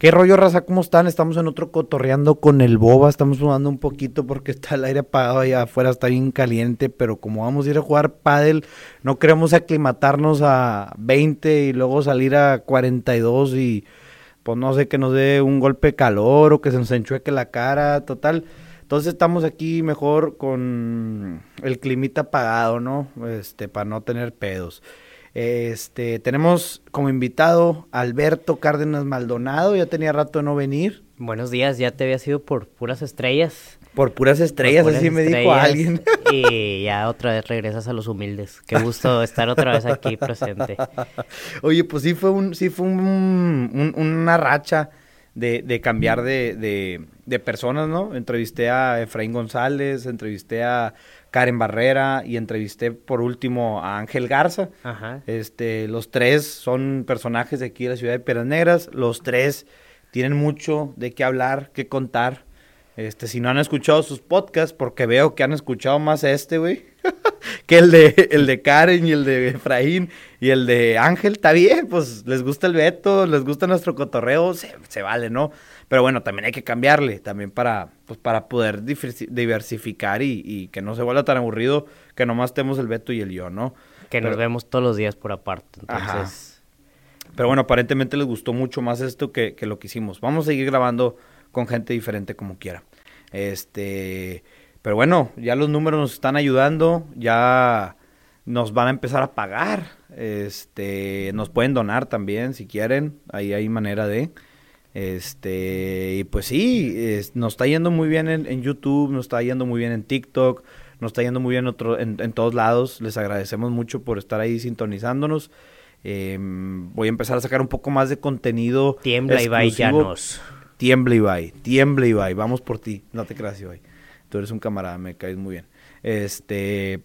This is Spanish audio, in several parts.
¿Qué rollo, raza? ¿Cómo están? Estamos en otro cotorreando con el boba. Estamos sudando un poquito porque está el aire apagado allá afuera, está bien caliente. Pero como vamos a ir a jugar pádel, no queremos aclimatarnos a 20 y luego salir a 42 y pues no sé, que nos dé un golpe de calor o que se nos enchueque la cara, total. Entonces estamos aquí mejor con el climita apagado, ¿no? Este, para no tener pedos. Este, tenemos como invitado Alberto Cárdenas Maldonado, ya tenía rato de no venir. Buenos días, ya te había sido por puras estrellas. Por puras estrellas, así me dijo alguien. Y ya otra vez regresas a los humildes. Qué gusto estar otra vez aquí presente. Oye, pues sí fue un, sí fue un, una racha de, de cambiar de, de, de, personas, ¿no? Entrevisté a Efraín González, entrevisté a Karen Barrera y entrevisté por último a Ángel Garza. Ajá. Este, los tres son personajes de aquí de la ciudad de Piedras Negras. Los tres tienen mucho de qué hablar, qué contar. Este, si no han escuchado sus podcasts, porque veo que han escuchado más este, güey, que el de, el de Karen y el de Efraín y el de Ángel, está bien, pues les gusta el Beto, les gusta nuestro cotorreo, se, se vale, ¿no? Pero bueno, también hay que cambiarle, también para, pues, para poder diversificar y, que no se vuelva tan aburrido que nomás estemos el Beto y el yo, ¿no? Que nos vemos todos los días por aparte, entonces... Pero bueno, aparentemente les gustó mucho más esto que, que, lo que hicimos. Vamos a seguir grabando con gente diferente como quiera. Este, pero bueno, ya los números nos están ayudando, ya nos van a empezar a pagar. Este, nos pueden donar también si quieren, ahí hay manera de. Este, y pues sí, nos está yendo muy bien en, YouTube, nos está yendo muy bien en TikTok, nos está yendo muy bien otro, en, todos lados. Les agradecemos mucho por estar ahí sintonizándonos. Em, voy a empezar a sacar un poco más de contenido. Tiembla y vaillanos. Tiembla y bye, tiembla y bye. Vamos por ti. No te creas, Ibai. Tú eres un camarada, me caes muy bien. Este,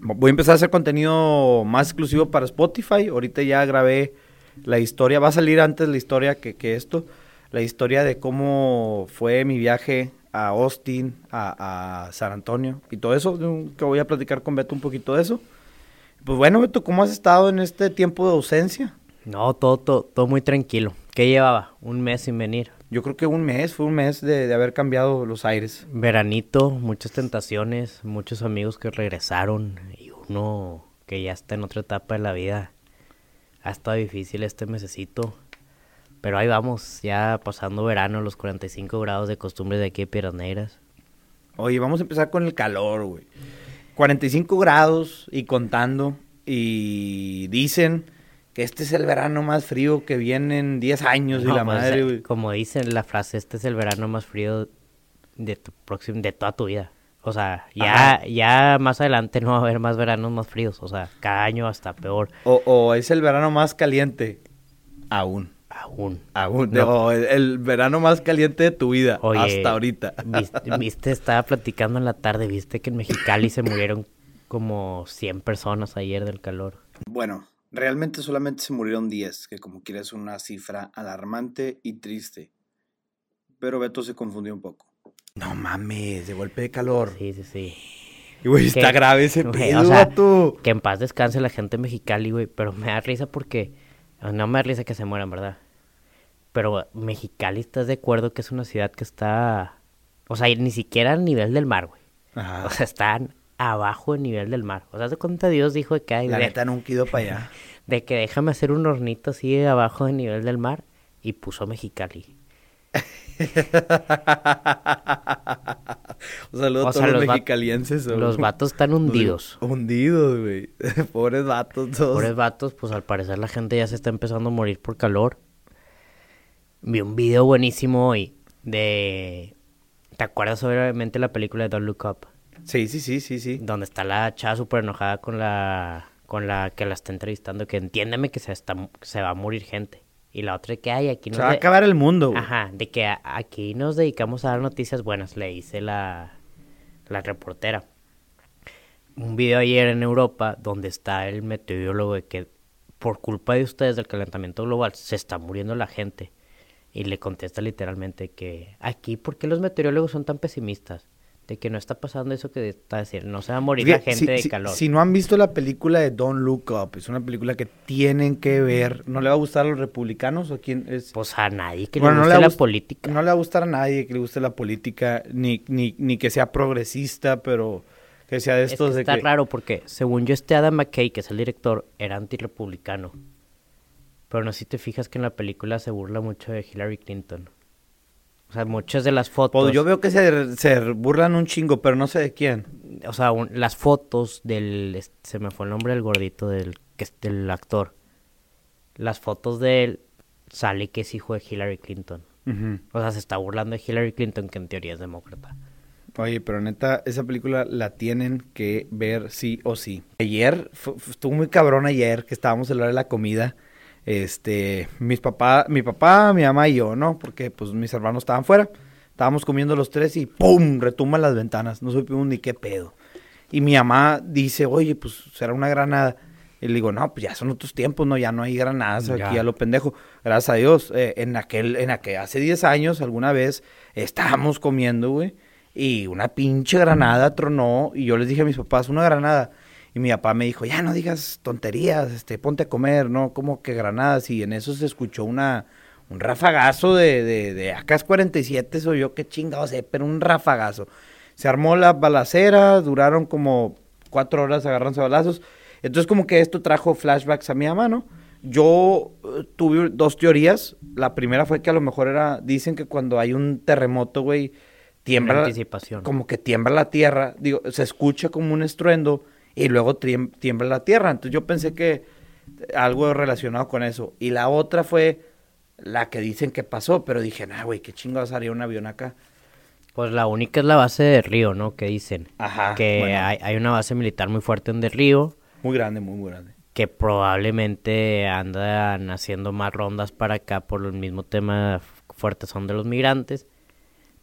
voy a empezar a hacer contenido más exclusivo para Spotify. Ahorita ya grabé la historia, va a salir antes la historia que, que esto, la historia de cómo fue mi viaje a Austin, a, San Antonio y todo eso, que voy a platicar con Beto un poquito de eso. Pues bueno, Beto, ¿cómo has estado en este tiempo de ausencia? No, todo, todo, todo muy tranquilo. ¿Qué llevaba? Un mes sin venir. Yo creo que un mes, fue un mes de, de, haber cambiado los aires. Veranito, muchas tentaciones, muchos amigos que regresaron y uno que ya está en otra etapa de la vida ha estado difícil este mesecito. Pero ahí vamos, ya pasando verano, los 45 grados de costumbre de aquí de Piedras Negras. Oye, vamos a empezar con el calor, güey. 45 grados y contando. Y dicen que este es el verano más frío que viene en 10 años y la pues, madre, güey. Como dicen la frase, este es el verano más frío de tu próximo, de toda tu vida. O sea, ya, ya más adelante no va a haber más veranos más fríos. O sea, cada año hasta peor. O, es el verano más caliente. Aún. Aún. Aún. No. el, verano más caliente de tu vida. hasta ahorita. Viste, estaba platicando en la tarde. Viste que en Mexicali se murieron como 100 personas ayer del calor. Bueno, realmente solamente se murieron 10, que como quieres una cifra alarmante y triste. Pero Beto se confundió un poco. No mames, de golpe de calor. Sí, sí, sí. Y güey, está grave ese pedo, Que en paz descanse la gente mexicali, güey. Pero me da risa porque. No me da risa que se mueran, ¿verdad? Pero Mexicali, ¿estás de acuerdo que es una ciudad que está. O sea, ni siquiera al nivel del mar, güey. Ajá. O sea, están abajo del nivel del mar. O sea, de cuenta Dios dijo que hay. La neta nunca ido para allá. De que déjame hacer un hornito así abajo del nivel del mar. Y puso Mexicali. Un saludo a todos los, mexicalienses. Los vatos están hundidos. Hundidos, güey. Pobres vatos. Pobres vatos, pues al parecer la gente ya se está empezando a morir por calor. Vi un video buenísimo hoy de... ¿Te acuerdas obviamente la película de Don't Look Up? Sí, sí, sí, sí, sí. Donde está la chava súper enojada con la con la que la está entrevistando, que entiéndeme que se, está, se va a morir gente. Y la otra que hay aquí Se va a acabar el mundo. Ajá, de que aquí nos dedicamos a dar noticias buenas, le dice la, la reportera. Un video ayer en Europa donde está el meteorólogo de que por culpa de ustedes del calentamiento global se está muriendo la gente. Y le contesta literalmente que aquí, ¿por qué los meteorólogos son tan pesimistas? De que no está pasando eso que está decir, no se va a morir Que la gente si, de si- calor. si no han visto la película de Don't Look Up, es una película que tienen que ver. ¿No le va a gustar a los republicanos o quién es? Pues a nadie que Bueno, le no guste le va a la política. No le va a gustar a nadie que le guste la política, ni, ni, ni que sea progresista, pero que sea de Es estos que de está que... raro porque, según yo, este Adam McKay, que es el director, era antirrepublicano. Pero no sé si te fijas que en la película se burla mucho de Hillary Clinton. O sea, muchas de las fotos... Pues yo veo que se, se burlan un chingo, pero no sé de quién. O sea, un- las fotos del... Se me fue el nombre del gordito, del, que es del actor. Las fotos de él sale que es hijo de Hillary Clinton. O sea, se está burlando de Hillary Clinton, que en teoría es demócrata. Oye, pero neta, esa película la tienen que ver sí o sí. Ayer, estuvo muy cabrón ayer que estábamos a la hora de la comida. Este, mis papá, mi papá, mi mamá y yo, ¿no? Porque pues mis hermanos estaban fuera. Estábamos comiendo los tres y ¡pum! retumban las ventanas. No supimos ni qué pedo. Y mi mamá dice, oye, pues será una granada. Y le digo, no, pues ya son otros tiempos, ¿no? Ya no hay granadas aquí a lo pendejo. Gracias a Dios. eh, en aquel, en aquel, hace 10 años, alguna vez, estábamos comiendo, güey. Y una pinche granada tronó. Y yo les dije a mis papás, una granada. Y mi papá me dijo, ya no digas tonterías, este, ponte a comer, ¿no? Como que granadas. Y en eso se escuchó una, un rafagazo de, de, de AK-47, soy yo, qué chingado sé, pero un rafagazo. Se armó la balacera, duraron como cuatro horas agarrándose balazos. Entonces como que esto trajo flashbacks a mi mamá, ¿no? Yo eh, tuve dos teorías. La primera fue que a lo mejor era, dicen que cuando hay un terremoto, güey, tiembla, anticipación. como que tiembla la tierra, digo, se escucha como un estruendo y luego tiembla la tierra. Entonces yo pensé que algo relacionado con eso. Y la otra fue la que dicen que pasó, pero dije, nah, güey, qué chingados haría un avión acá. Pues la única es la base de Río, ¿no? Que dicen. Ajá. que bueno, hay, hay una base militar muy fuerte en Del Río. Muy grande, muy, muy grande. que probablemente andan haciendo más rondas para acá por el mismo tema fuerte son de los migrantes.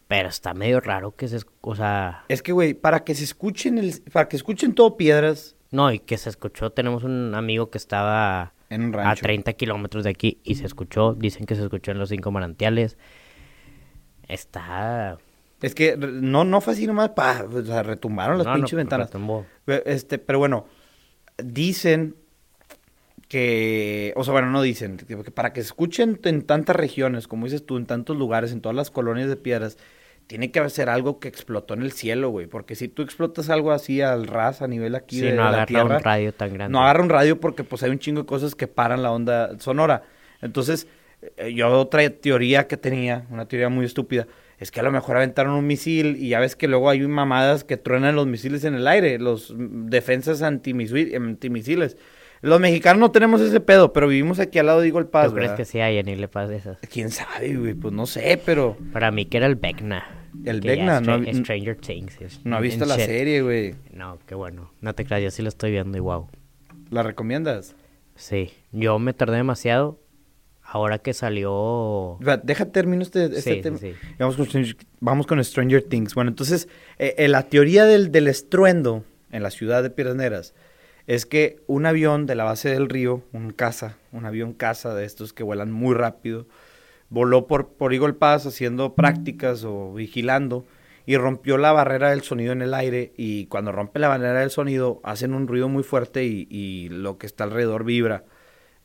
Pero está medio raro que se, o sea, Es que, güey, para que se escuchen, el, para que escuchen todo piedras no, y que se escuchó, tenemos un amigo que estaba en un a rancho. 30 kilómetros de aquí y se escuchó, dicen que se escuchó en los cinco manantiales. Está... Es que no, no fue así nomás, pa, o sea, retumbaron las no, no, pinches ventanas. retumbó. Este, pero bueno, dicen que, o sea, bueno, no dicen, que para que se escuchen en tantas regiones, como dices tú, en tantos lugares, en todas las colonias de piedras, tiene que ser algo que explotó en el cielo, güey, porque si tú explotas algo así al ras, a nivel aquí Sí, de no la agarra tierra, un radio tan grande. no agarra un radio porque pues hay un chingo de cosas que paran la onda sonora. Entonces, eh, yo otra teoría que tenía, una teoría muy estúpida, es que a lo mejor aventaron un misil y ya ves que luego hay mamadas que truenan los misiles en el aire, los mm, defensas antimisi- antimisiles. Los mexicanos no tenemos ese pedo, pero vivimos aquí al lado de Eagle Pass, ¿Tú crees ¿verdad? que sí hay en le pasa esas? ¿Quién sabe, güey? Pues no sé, pero Para mí que era el Vecna. El Vecna, no hab- Stranger Things. es- no ha visto la shit. serie, güey. No, qué bueno. No te creas, yo sí lo estoy viendo y wow. ¿La recomiendas? Sí, yo me tardé demasiado. Ahora que salió... Deja termino este, este Sí, sí, tema. sí. Y Vamos con, Stranger- vamos con Stranger Things. Bueno, entonces, eh, eh, la teoría del, del estruendo en la ciudad de Piedras Negras es que un avión de la base del río, un caza, un avión caza de estos que vuelan muy rápido, voló por, por Eagle Pass haciendo prácticas o vigilando y rompió la barrera del sonido en el aire y cuando rompe la barrera del sonido hacen un ruido muy fuerte y, y lo que está alrededor vibra.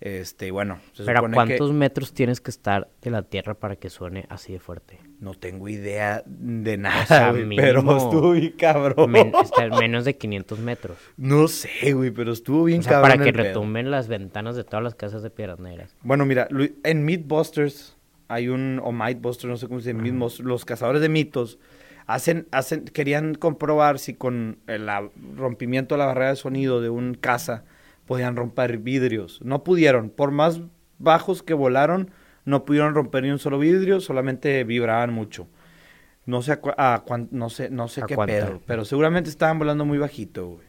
Este, bueno, se Pero ¿a supone que- cuántos metros tienes que estar de la Tierra para que suene así de fuerte? No tengo idea de nada, sea, güey, pero estuvo bien cabrón. Men- está menos de 500 metros. No sé, güey, pero estuvo bien O sea, cabrón. para que pedo. retumben las ventanas de todas las casas de Piedras Negras. Bueno, mira, en Mythbusters hay un, o Mythbusters, no sé cómo se dice, Mythbusters, los cazadores de mitos, hacen, hacen, querían comprobar si con el rompimiento de la barrera de sonido de un caza podían romper vidrios. No pudieron, por más bajos que volaron, no pudieron romper ni un solo vidrio, solamente vibraban mucho. No sé a, a no sé, no sé ¿A qué cuánto? pedo, pero seguramente estaban volando muy bajito, güey.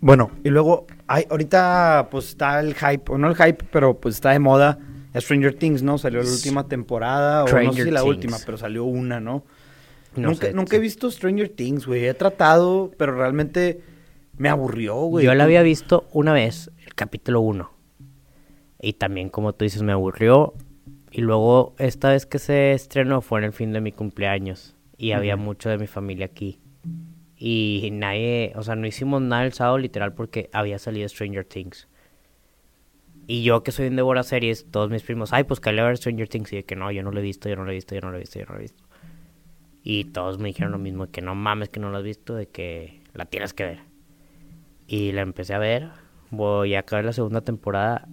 Bueno, y luego, hay, ahorita pues está el hype, o no el hype, pero pues está de moda Stranger Things, ¿no? Salió la última temporada, o no sé si la Things. última, pero salió una, ¿no? No nunca sé, nunca he visto Stranger Things, güey. He tratado, pero realmente me aburrió, güey. Yo la había visto una vez, el capítulo 1. Y también, como tú dices, me aburrió. Y luego, esta vez que se estrenó fue en el fin de mi cumpleaños. Y había mucho de mi familia aquí. Y nadie, o sea, no hicimos nada el sábado literal porque había salido Stranger Things. Y yo que soy un devora series, todos mis primos, ay, pues que le ver Stranger Things. Y de que no, yo no lo he visto, yo no lo he visto, yo no lo he visto, yo no lo he visto. Y todos me dijeron lo mismo, que no mames que no lo has visto, de que la tienes que ver. Y la empecé a ver, voy a acabar la segunda temporada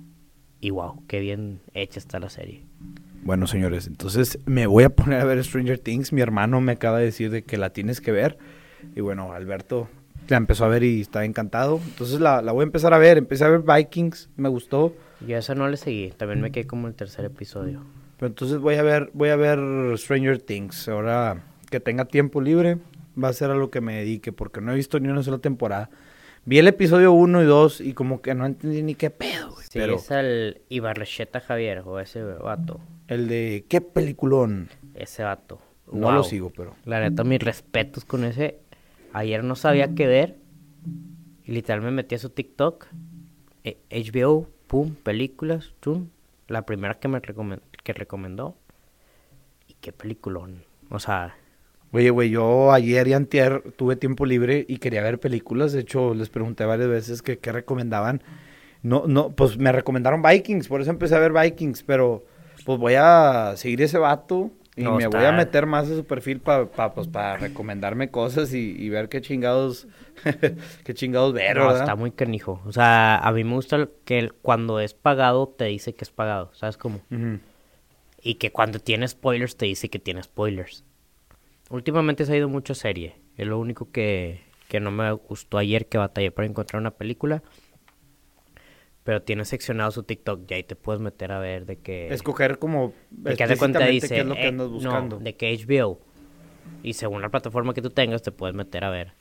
y wow, qué bien hecha está la serie. Bueno, señores, entonces me voy a poner a ver Stranger Things. Mi hermano me acaba de decir de que la tienes que ver. Y bueno, Alberto la empezó a ver y está encantado. Entonces la, la voy a empezar a ver. Empecé a ver Vikings, me gustó. Yo esa no le seguí, también me quedé como el tercer episodio. Pero entonces voy a ver, voy a ver Stranger Things. Ahora que tenga tiempo libre, va a ser a lo que me dedique, porque no he visto ni una sola temporada. Vi el episodio 1 y 2 y como que no entendí ni qué pedo, güey. Sí, pero es el Ibarrecheta Javier, o ese vato. el de qué peliculón. Ese vato. No Wow. lo sigo, pero. La neta, mis respetos con ese. Ayer no sabía qué ver. Y literal me metí a su TikTok. eh, HBO, pum, películas, tum. La primera que me recomen- que recomendó. Y qué peliculón. O sea, Oye, güey, yo ayer y antier tuve tiempo libre y quería ver películas. De hecho, les pregunté varias veces que qué recomendaban. No, no, pues me recomendaron Vikings, por eso empecé a ver Vikings, pero pues voy a seguir ese vato y No, me voy a meter más a su perfil para pues, para recomendarme cosas y, y ver qué chingados, qué chingados ver, no, ¿verdad? está muy canijo. O sea, a mí me gusta que cuando es pagado te dice que es pagado. ¿Sabes cómo? Y que cuando tiene spoilers te dice que tiene spoilers. Últimamente se ha ido mucho serie. Es lo único que, que no me gustó ayer que batallé para encontrar una película. Pero tiene seccionado su TikTok y ahí te puedes meter a ver de que... Escoger como de que haz de cuenta dice... qué es lo que eh, andas no, buscando. de que HBO. Y según la plataforma que tú tengas te puedes meter a ver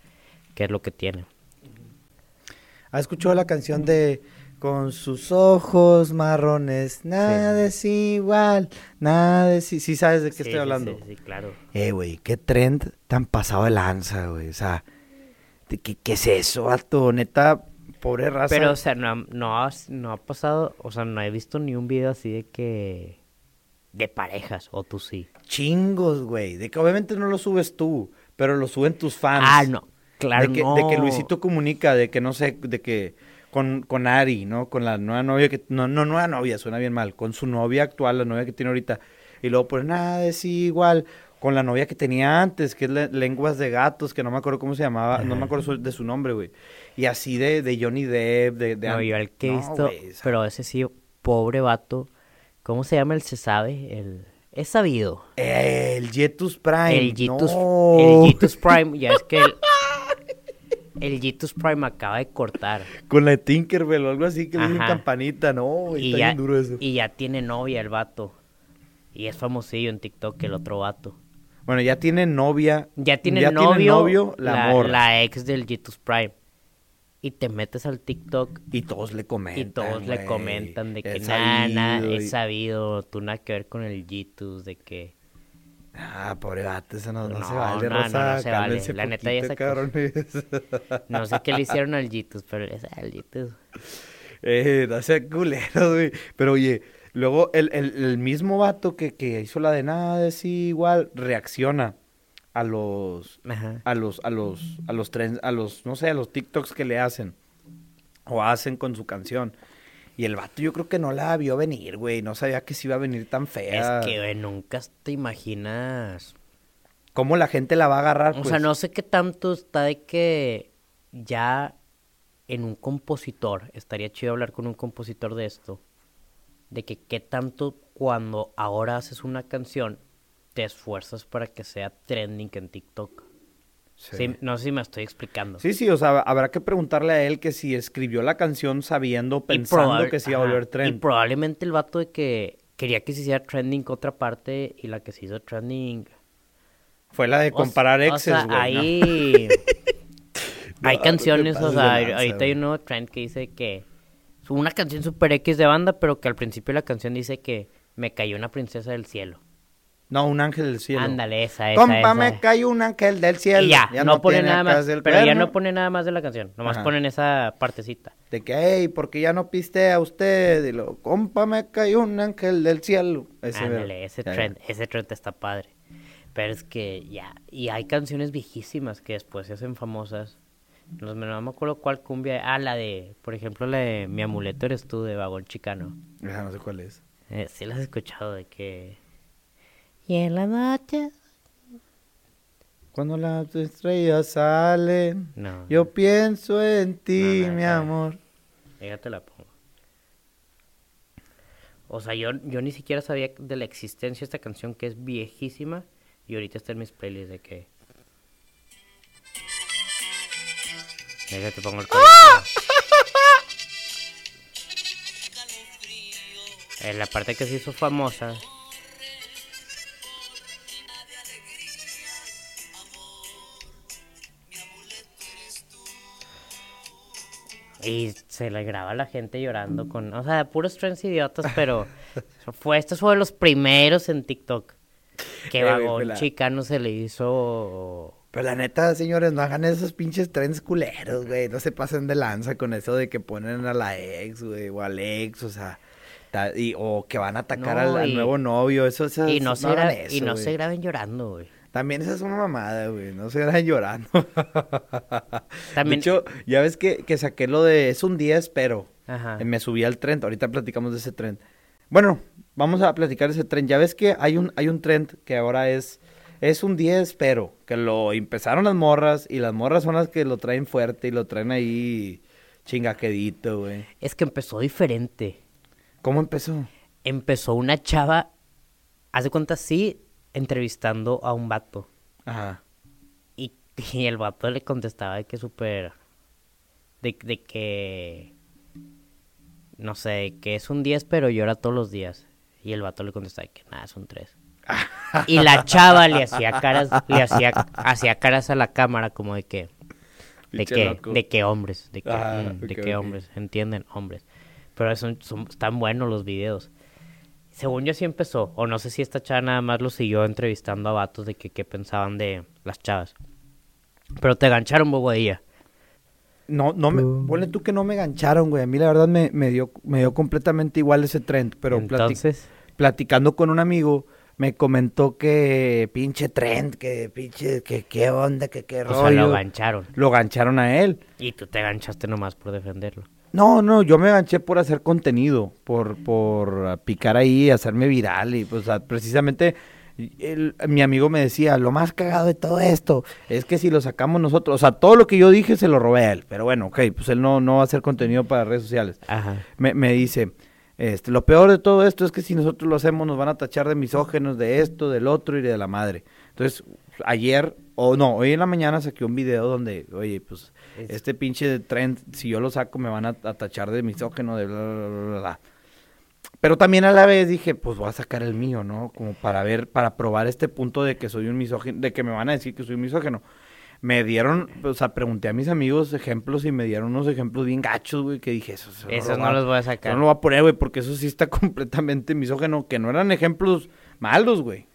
qué es lo que tiene. ¿Has escuchado la canción de Con sus ojos marrones, nada es igual, nada es... i-"? Sí sabes de qué Sí, estoy sí, hablando. Sí, sí, claro. Eh, güey, qué trend tan pasado de lanza, güey. O sea, ¿de ¿qué, qué es eso, vato? Neta, pobre raza. Pero, o sea, no, ha- no, no ha pasado... O sea, no he visto ni un video así de que... De parejas, o tú sí. Chingos, güey. De que obviamente no lo subes tú, pero lo suben tus fans. Ah, no. Claro, de que, no. de que Luisito comunica, de que no sé, de que con, con Ari, ¿no? Con la nueva novia que, no, no nueva novia, suena bien mal, con su novia actual, la novia que tiene ahorita, y luego pues nada, es igual, con la novia que tenía antes, que es le- Lenguas de Gatos, que no me acuerdo cómo se llamaba, no me acuerdo su- de su nombre, güey, y así de, de Johnny Depp, de... de No, yo el que he No, visto, sea, pero ese sí, pobre vato. ¿Cómo se llama el se sabe? El... Es sabido. El Jetus Prime. El Jitus, no. el Jitus Prime, ya es que el, el Jitus Prime acaba de cortar. Con la de Tinkerbell o algo así, que le Ajá. campanita, no, Y está ya, bien duro eso. y ya tiene novia el vato. Y es famosillo en TikTok el otro vato. Bueno, ya tiene novia. Ya tiene ya novio, tiene novio la, la, la ex del Jitus Prime. Y te metes al TikTok Y todos le comentan. y todos le comentan de que nada, sabido es y- sabido, tú nada que ver con el Jitus, de que... Ah, pobre gato, eso no, no se No, vale, no, no, Rosa. no se vale. La neta, ya se-. No sé qué le hicieron al Jitus, pero es al Jitus. eh, no sea culero, güey. Pero oye, luego el, el, el mismo vato que, que hizo la de nada es igual, reacciona a los Ajá. a los, a los, a los trends, a los, no sé, a los TikToks que le hacen. O hacen con su canción. Y el vato yo creo que no la vio venir, güey. No sabía que se iba a venir tan fea. Es que, güey, nunca te imaginas. ¿Cómo la gente la va a agarrar? O pues? sea, no sé qué tanto está de que ya en un compositor, estaría chido hablar con un compositor de esto, de que qué tanto cuando ahora haces una canción te esfuerzas para que sea trending en TikTok. Sí. Sí, no sé si me estoy explicando. Sí, sí, o sea, habrá que preguntarle a él que si escribió la canción sabiendo, Y pensando que se iba a volver Y trend. probablemente el vato de que quería que se hiciera trending otra parte y la que se hizo trending. Fue la de o comparar o exes, sea, güey. ¿no? ahí No, hay no canciones, o sea, lanza, ahorita hay güey. un nuevo trend que dice que una canción super X de banda, pero que al principio la canción dice que me cayó una princesa del cielo. No, un ángel del cielo. Ándale, esa, esa, Compa, esa. me cayó un ángel del cielo. Y ya, no, pone tiene nada más, del pero ya no pone nada más de la canción, nomás Ajá. ponen esa partecita. De que, hey, porque ya no piste a usted. Y luego, compa, me cayó un ángel del cielo. Ese, Ándale, ese Ya, ya. trend, ese trend está padre. Pero es que ya, y hay canciones viejísimas que después se hacen famosas. No, no me acuerdo cuál cumbia. Ah, la de, por ejemplo, la de Mi amuleto eres tú de Vagón Chicano. Esa no sé cuál es. Eh, sí las he escuchado de que... Y en la noche... Cuando las estrellas salen, No. yo pienso en ti, No, no, mi amor. Ya te la pongo. O sea, yo, yo ni siquiera sabía de la existencia de esta canción que es viejísima y ahorita está en mis playlists de que... Déjate pongo el código. En la parte que se hizo famosa. Y se le graba a la gente llorando con, o sea, puros trends idiotas, pero fue esto fue de los primeros en TikTok. Que Eh, vagón la- chicano se le hizo Pero la neta, señores, no hagan esos pinches trends culeros, güey. No se pasen de lanza con eso de que ponen a la ex, güey, o al ex, o sea, ta- y, o que van a atacar No, al, nuevo novio. Eso, y no se gra- eso, y no güey. se graben llorando, güey. También esa es una mamada, güey. No se graben llorando. También- De hecho, ya ves que, que saqué lo de es un día, espero. Ajá. Eh, Me subí al trend. Ahorita platicamos de ese trend. Bueno, vamos a platicar de ese trend. Ya ves que hay un, hay un trend que ahora es, es un 10, pero que lo empezaron las morras y las morras son las que lo traen fuerte y lo traen ahí chingaquedito, güey. Es que empezó diferente. ¿Cómo empezó? Empezó una chava, hace cuenta sí, entrevistando a un vato. Ajá. Y, y el vato le contestaba de que súper... De, de que... No sé, que es un 10 pero llora todos los días. Y el vato le contestaba de que nada, es un 3. y la chava le hacía caras, le hacía, hacía caras a la cámara como de que... De que, de que hombres, de que, Ah, mm, de que hombres, entienden, hombres. Pero son, son- están buenos los videos. Según yo sí empezó, o no sé si esta chava nada más lo siguió entrevistando a vatos de que qué pensaban de las chavas. Pero te gancharon, bobadilla. No, no me, ponle tú que no me gancharon, güey. A mí la verdad me, me dio, me dio completamente igual ese trend, pero plati- Entonces, platicando con un amigo, me comentó que pinche trend, que pinche, que qué onda, que qué o rollo. sea, lo gancharon. Lo gancharon a él. Y tú te ganchaste nomás por defenderlo. No, no, yo me ganché por hacer contenido, por, por ah, picar ahí, hacerme viral y pues ah, precisamente el- mi amigo me decía, lo más cagado de todo esto es que si lo sacamos nosotros, o sea, todo lo que yo dije se lo robé a él, pero bueno, ok, pues él no, no va a hacer contenido para redes sociales. Ajá. Me, me dice, este, lo peor de todo esto es que si nosotros lo hacemos nos van a tachar de misógenos, de esto, del otro y de la madre. Entonces, ayer, o no, hoy en la mañana saqué un video donde, oye, pues, Es- este pinche trend, si yo lo saco me van a, a tachar de misógeno, de bla, bla, bla, bla. Pero también a la vez dije, pues voy a sacar el mío, ¿no? Como para ver, para probar este punto de que soy un misógeno, de que me van a decir que soy un misógeno. Me dieron, o sea, pregunté a mis amigos ejemplos y me dieron unos ejemplos bien gachos, güey, que dije, eso, eso Esos no a- los voy a sacar. no lo voy a poner, güey, porque eso sí está completamente misógeno, que no eran ejemplos malos, güey.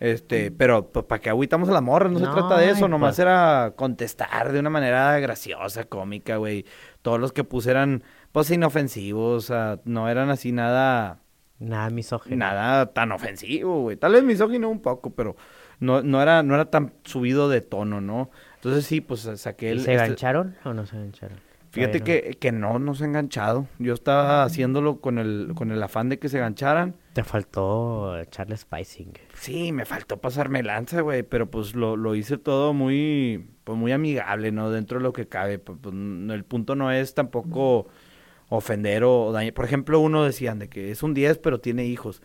Este, pero pues, para que agüitamos a la morra, no, se No, trata de eso, ay, nomás pues. era contestar de una manera graciosa, cómica, güey. Todos los que puse eran, pues, inofensivos, o sea, no eran así nada, Nada misógino. nada tan ofensivo, güey. Tal vez misógino un poco, pero no, no era, no era tan subido de tono, ¿no? Entonces sí, pues saqué ¿Y el... se este- gancharon o no se gancharon? Fíjate que, que no nos ha enganchado. Yo estaba haciéndolo con el, con el afán de que se gancharan. Te faltó echarle spicing. Sí, me faltó pasarme lanza, güey, pero pues lo, lo hice todo muy, pues muy amigable, ¿no? Dentro de lo que cabe. Pues, pues, el punto no es tampoco ofender o dañar. Por ejemplo, uno decían de que es un 10, pero tiene hijos.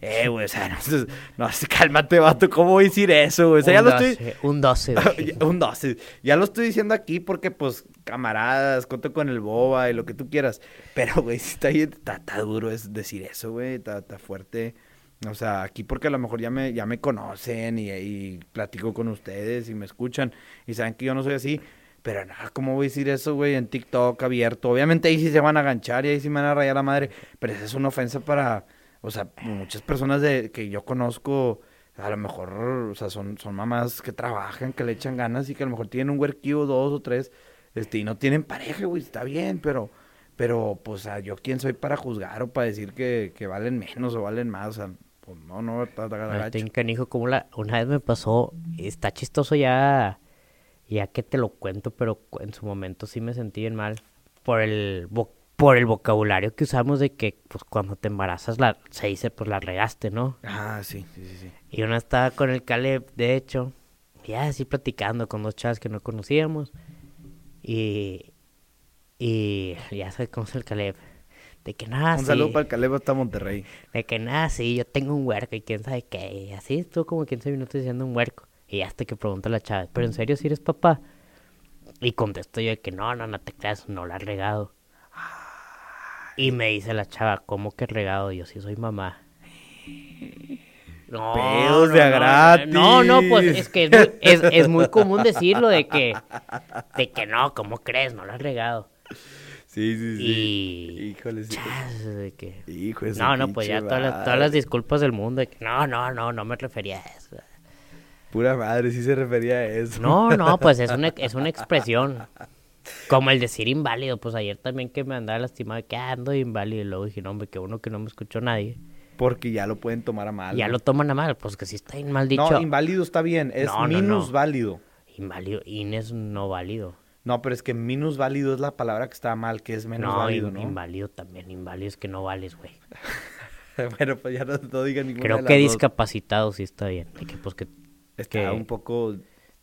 Eh, güey, o sea, no, no, cálmate, vato, ¿cómo voy a decir eso, güey? O sea, ya un, lo estoy... 12, un 12. güey. Ya, un 12. Ya lo estoy diciendo aquí porque, pues, camaradas, cuento con el boba y lo que tú quieras. Pero, güey, sí está, está, está duro es decir eso, güey. Está, está fuerte. O sea, aquí porque a lo mejor ya me, ya me conocen y, y platico con ustedes y me escuchan y saben que yo no soy así. Pero nada, ¿cómo voy a decir eso, güey? En TikTok abierto. Obviamente ahí sí se van a ganchar y ahí sí me van a rayar la madre. Pero esa es una ofensa para, o sea, muchas personas de, que yo conozco, a lo mejor, o sea, son, son mamás que trabajan, que le echan ganas y que a lo mejor tienen un huerquillo, dos o tres, este, y no tienen pareja, güey, está bien, pero, pero, pues, yo quién soy para juzgar o para decir que, que valen menos o valen más, o sea, Pues no, no, está, está canijo, como la, una vez me pasó, está chistoso ya, ya que te lo cuento, pero en su momento sí me sentí bien mal por el, vo- por el vocabulario que usamos de que, pues, cuando te embarazas, la, se dice, pues, la regaste, ¿no? Ah, sí, sí, sí, sí. Y una estaba con el Caleb, de hecho, ya así platicando con dos chavas que no conocíamos, y, y ya sabes cómo es el Caleb, de que nada, Un sí. saludo para el Caleb hasta Monterrey. De que nada, sí, yo tengo un huerco y quién sabe qué. Y así estuvo como 15 minutos diciendo un huerco. Y hasta que pregunta la chava, ¿pero en serio si eres papá? Y contesto yo de que no, no, no te creas, no la has regado. Y me dice la chava, ¿cómo que regado? Yo sí soy mamá. No, Pedos no, de no, gratis. No, no, pues es que es muy, es, es muy común decirlo de que, de que no, ¿cómo crees? No la has regado. Sí, sí, sí. Y... Híjole, sí. Chas, de que... Hijo de su No, no, pues ya todas las, todas las disculpas del mundo. de que, no, no, no, no me refería a eso. Pura madre, sí se refería a eso. No, no, pues es una, es una expresión. Como el decir inválido. Pues ayer también que me andaba lastimado, que ando inválido. Y luego dije, no, hombre, que uno que no me escuchó nadie. Porque ya lo pueden tomar a mal. Ya lo toman a mal, pues que sí está mal dicho. No, inválido está bien, es No, minus no. válido. Inválido, Inés no válido. No, pero es que minus válido es la palabra que está mal, que es menos no, válido, in- ¿no? inválido también. Inválido es que no vales, güey. bueno, pues ya no, digan ninguna Creo de que dos. discapacitado sí está bien. de que, pues que Está que un poco...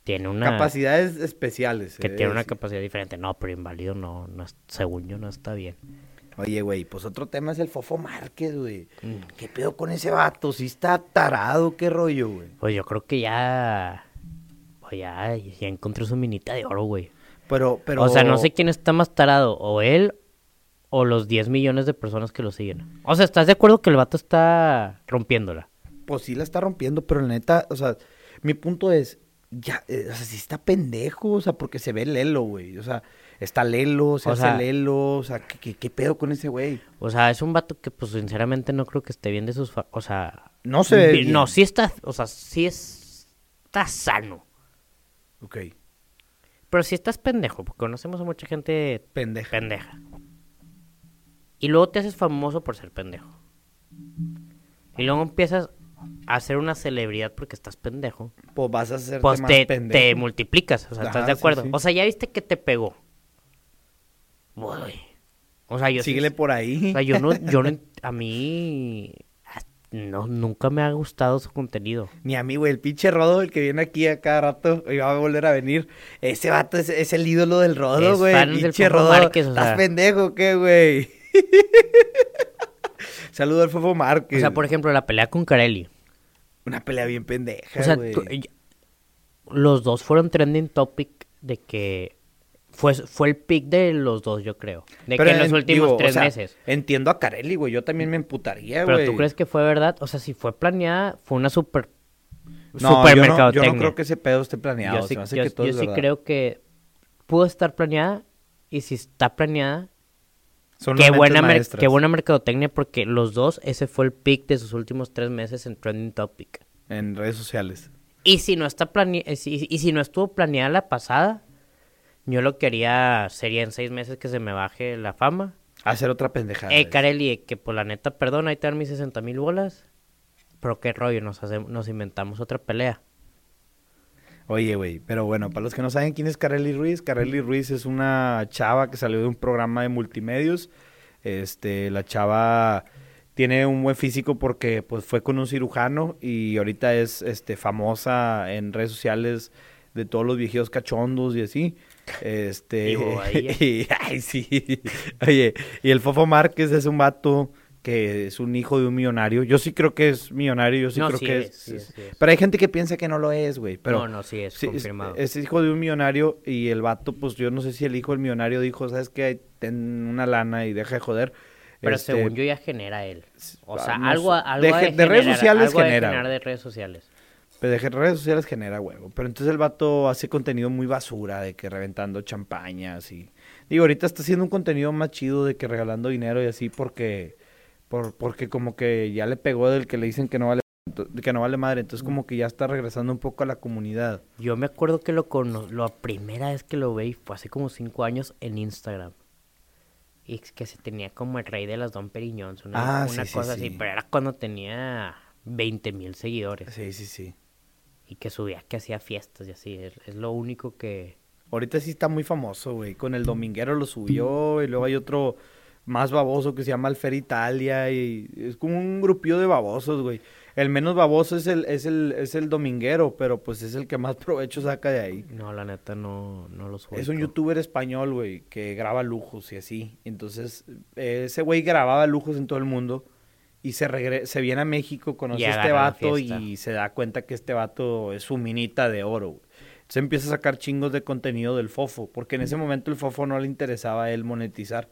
tiene una... Capacidades especiales. Que eh, tiene una sí. capacidad diferente. No, pero inválido no, no es- según yo no está bien. Oye, güey, pues otro tema es el Fofo Márquez, güey. Mm. ¿Qué pedo con ese vato? ¿Sí está tarado? ¿Qué rollo, güey? Pues yo creo que ya. Pues ya, ya encontró su minita de oro, güey. Pero, pero... O sea, no sé quién está más tarado, o él o los 10 millones de personas que lo siguen. O sea, ¿estás de acuerdo que el vato está rompiéndola? Pues sí la está rompiendo, pero la neta, o sea, mi punto es, ya, eh, o sea, sí está pendejo, o sea, porque se ve Lelo, güey. O sea, está Lelo, se O hace sea- Lelo, o sea, ¿qué, qué, qué pedo con ese güey? O sea, es un vato que, pues, sinceramente no creo que esté bien de sus... fa- O sea... No bien. No, sí está... O sea, sí es... Está sano. Ok, Pero sí estás pendejo, porque conocemos a mucha gente pendeja. pendeja. Y luego te haces famoso por ser pendejo. Y luego empiezas a ser una celebridad porque estás pendejo. Pues vas a hacerte Pues te, pendejo. te multiplicas, o sea, ¿estás de acuerdo? sí. O sea, ya viste que te pegó. Uy. O sea, yo sí- Síguele por ahí. o sea, yo no, yo no, a mí ah, no, nunca me ha gustado su contenido. Ni a mí, güey, el pinche Rodo, el que viene aquí a cada rato, y va a volver a venir. Ese vato es, es el ídolo del Rodo, Es güey. fan Pinche Rodo. Márquez, o ¿Estás pendejo qué, güey? Saludo al Fofo Márquez. O sea, por ejemplo, la pelea con Carelli. Una pelea bien pendeja, O sea, tú- ya- los dos fueron trending topic de que fue, fue el pick de los dos, yo creo. De que en los últimos digo, o tres sea, meses. Entiendo a Carelli, güey. Yo también me emputaría, Pero güey. tú crees que fue verdad? O sea, si fue planeada, fue una super... No, super yo no, yo no creo que ese pedo esté planeado. Yo sí, me hace yo- que todo yo es sí verdad. creo que pudo estar planeada. Y si está planeada, Son qué buena, maestras. qué buena mercadotecnia porque los dos, ese fue el pick de sus últimos tres meses en trending topic. En redes sociales. Y si no está plane- eh, si- y si no estuvo planeada la pasada, yo lo que haría sería en seis meses que se me baje la fama. Hacer otra pendejada. eh, eh, que por la neta, perdón, ahí te dan mis 60 mil bolas. Pero qué rollo, nos, hacemos, nos inventamos otra pelea. Oye, güey, pero bueno, para los que no saben quién es Carelli Ruiz, Carelli Ruiz es una chava que salió de un programa de multimedios. Este, la chava tiene un buen físico porque pues fue con un cirujano y ahorita es este famosa en redes sociales de todos los viejitos cachondos y así. Este, eh. y, ay, sí. Oye, y el Fofo Márquez es un vato que es un hijo de un millonario. Yo sí creo que es millonario, yo sí No, creo sí que es, es, sí es, sí es. Pero hay gente que piensa que no lo es, güey. Pero no, no, sí, es confirmado. es hijo de un millonario y el vato, pues yo no sé si el hijo del millonario dijo, ¿sabes qué? Ten una lana y deja de joder. Pero Este, según yo ya genera él. O sea, no algo, algo De de redes sociales algo de genera, generar güey. de redes sociales. Pero de redes sociales genera huevo. Pero entonces el vato hace contenido muy basura, de que reventando champañas y... Digo, ahorita está haciendo un contenido más chido de que regalando dinero y así porque... Por, porque como que ya le pegó del que le dicen que no vale que no vale madre. Entonces como que ya está regresando un poco a la comunidad. Yo me acuerdo que lo cono la primera vez que lo vi fue hace como cinco años en Instagram. Y es que se tenía como el rey de las Don Periñones, una, Ah, una sí, cosa sí. así, pero era cuando tenía 20 mil seguidores. Sí, sí, sí. Y que subía que hacía fiestas y así. Es, es lo único que... Ahorita sí está muy famoso, güey. Con el dominguero lo subió y luego hay otro más baboso que se llama Alfer Italia y es como un grupillo de babosos, güey. El menos baboso es el, es el, es el dominguero, pero pues es el que más provecho saca de ahí. No, la neta no, no los Es un youtuber español, güey, que graba lujos y así. Entonces, ese güey grababa lujos en todo el mundo y se regre se viene a México, conoce Y a este vato y se da cuenta que este vato es su minita de oro, güey. Entonces empieza a sacar chingos de contenido del fofo, porque en ese momento el fofo no le interesaba a él monetizar.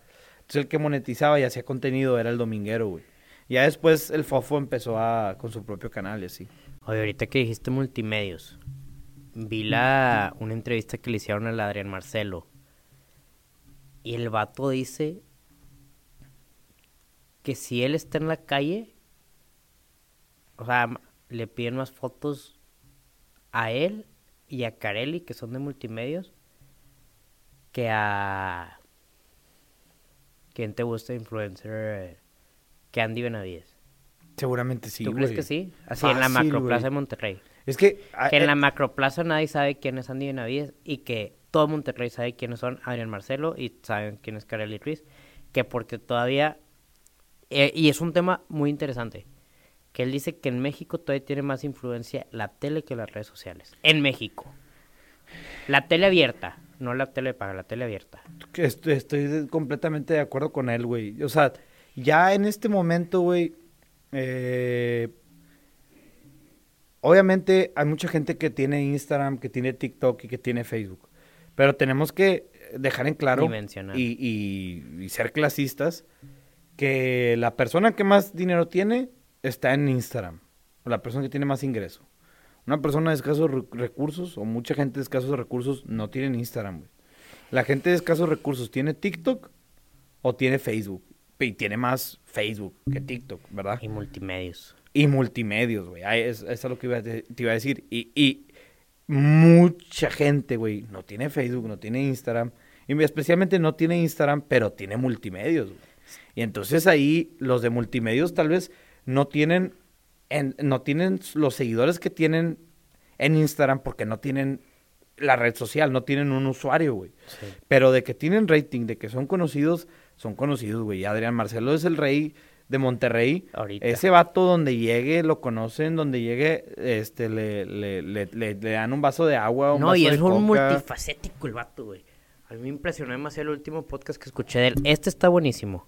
El que monetizaba y hacía contenido era el dominguero, güey. Ya después el fofo empezó a con su propio canal y así. Oye, ahorita que dijiste multimedios, vi la, una entrevista que le hicieron al Adrián Marcelo. Y el vato dice que si él está en la calle, o sea, le piden más fotos a él y a Carelli, que son de multimedios, que a... ¿Quién te gusta influencer? Que Andy Benavides. Seguramente sí, ¿Tú güey. crees que sí? Así en la Fácil, macroplaza güey. de Monterrey. Es que... ah, Que en eh, la macroplaza nadie sabe quién es Andy Benavides y que todo Monterrey sabe quiénes son Adrián Marcelo y saben quién es Kareli Ruiz. Que porque todavía... eh, y es un tema muy interesante. Que él dice que en México todavía tiene más influencia la tele que las redes sociales. En México. La tele abierta. No la tele paga, la tele abierta. Estoy, estoy completamente de acuerdo con él, güey. O sea, ya en este momento, güey, eh, obviamente hay mucha gente que tiene Instagram, que tiene TikTok y que tiene Facebook. Pero tenemos que dejar en claro y- y ser clasistas que la persona que más dinero tiene está en Instagram. O la persona que tiene más ingreso. Una persona de escasos re- recursos o mucha gente de escasos recursos no tiene Instagram, güey. La gente de escasos recursos tiene TikTok o tiene Facebook. Y tiene más Facebook que TikTok, ¿verdad? Y multimedios. Y multimedios, güey. Es- Eso es lo que iba a te iba a decir. Y, y mucha gente, güey, no tiene Facebook, no tiene Instagram. Y especialmente no tiene Instagram, pero tiene multimedios. güey. Y entonces ahí los de multimedios tal vez no tienen, en- no tienen los seguidores que tienen en Instagram porque no tienen la red social, no tienen un usuario, güey. Sí. Pero de que tienen rating, de que son conocidos, son conocidos, güey. Adrián Marcelo es el rey de Monterrey. Ahorita. Ese vato donde llegue, lo conocen, donde llegue, este, le, le, le, dan un vaso de agua, un No, vaso y de es un coca. multifacético el vato, güey. A mí me impresionó demasiado el último podcast que escuché de él. Este está buenísimo.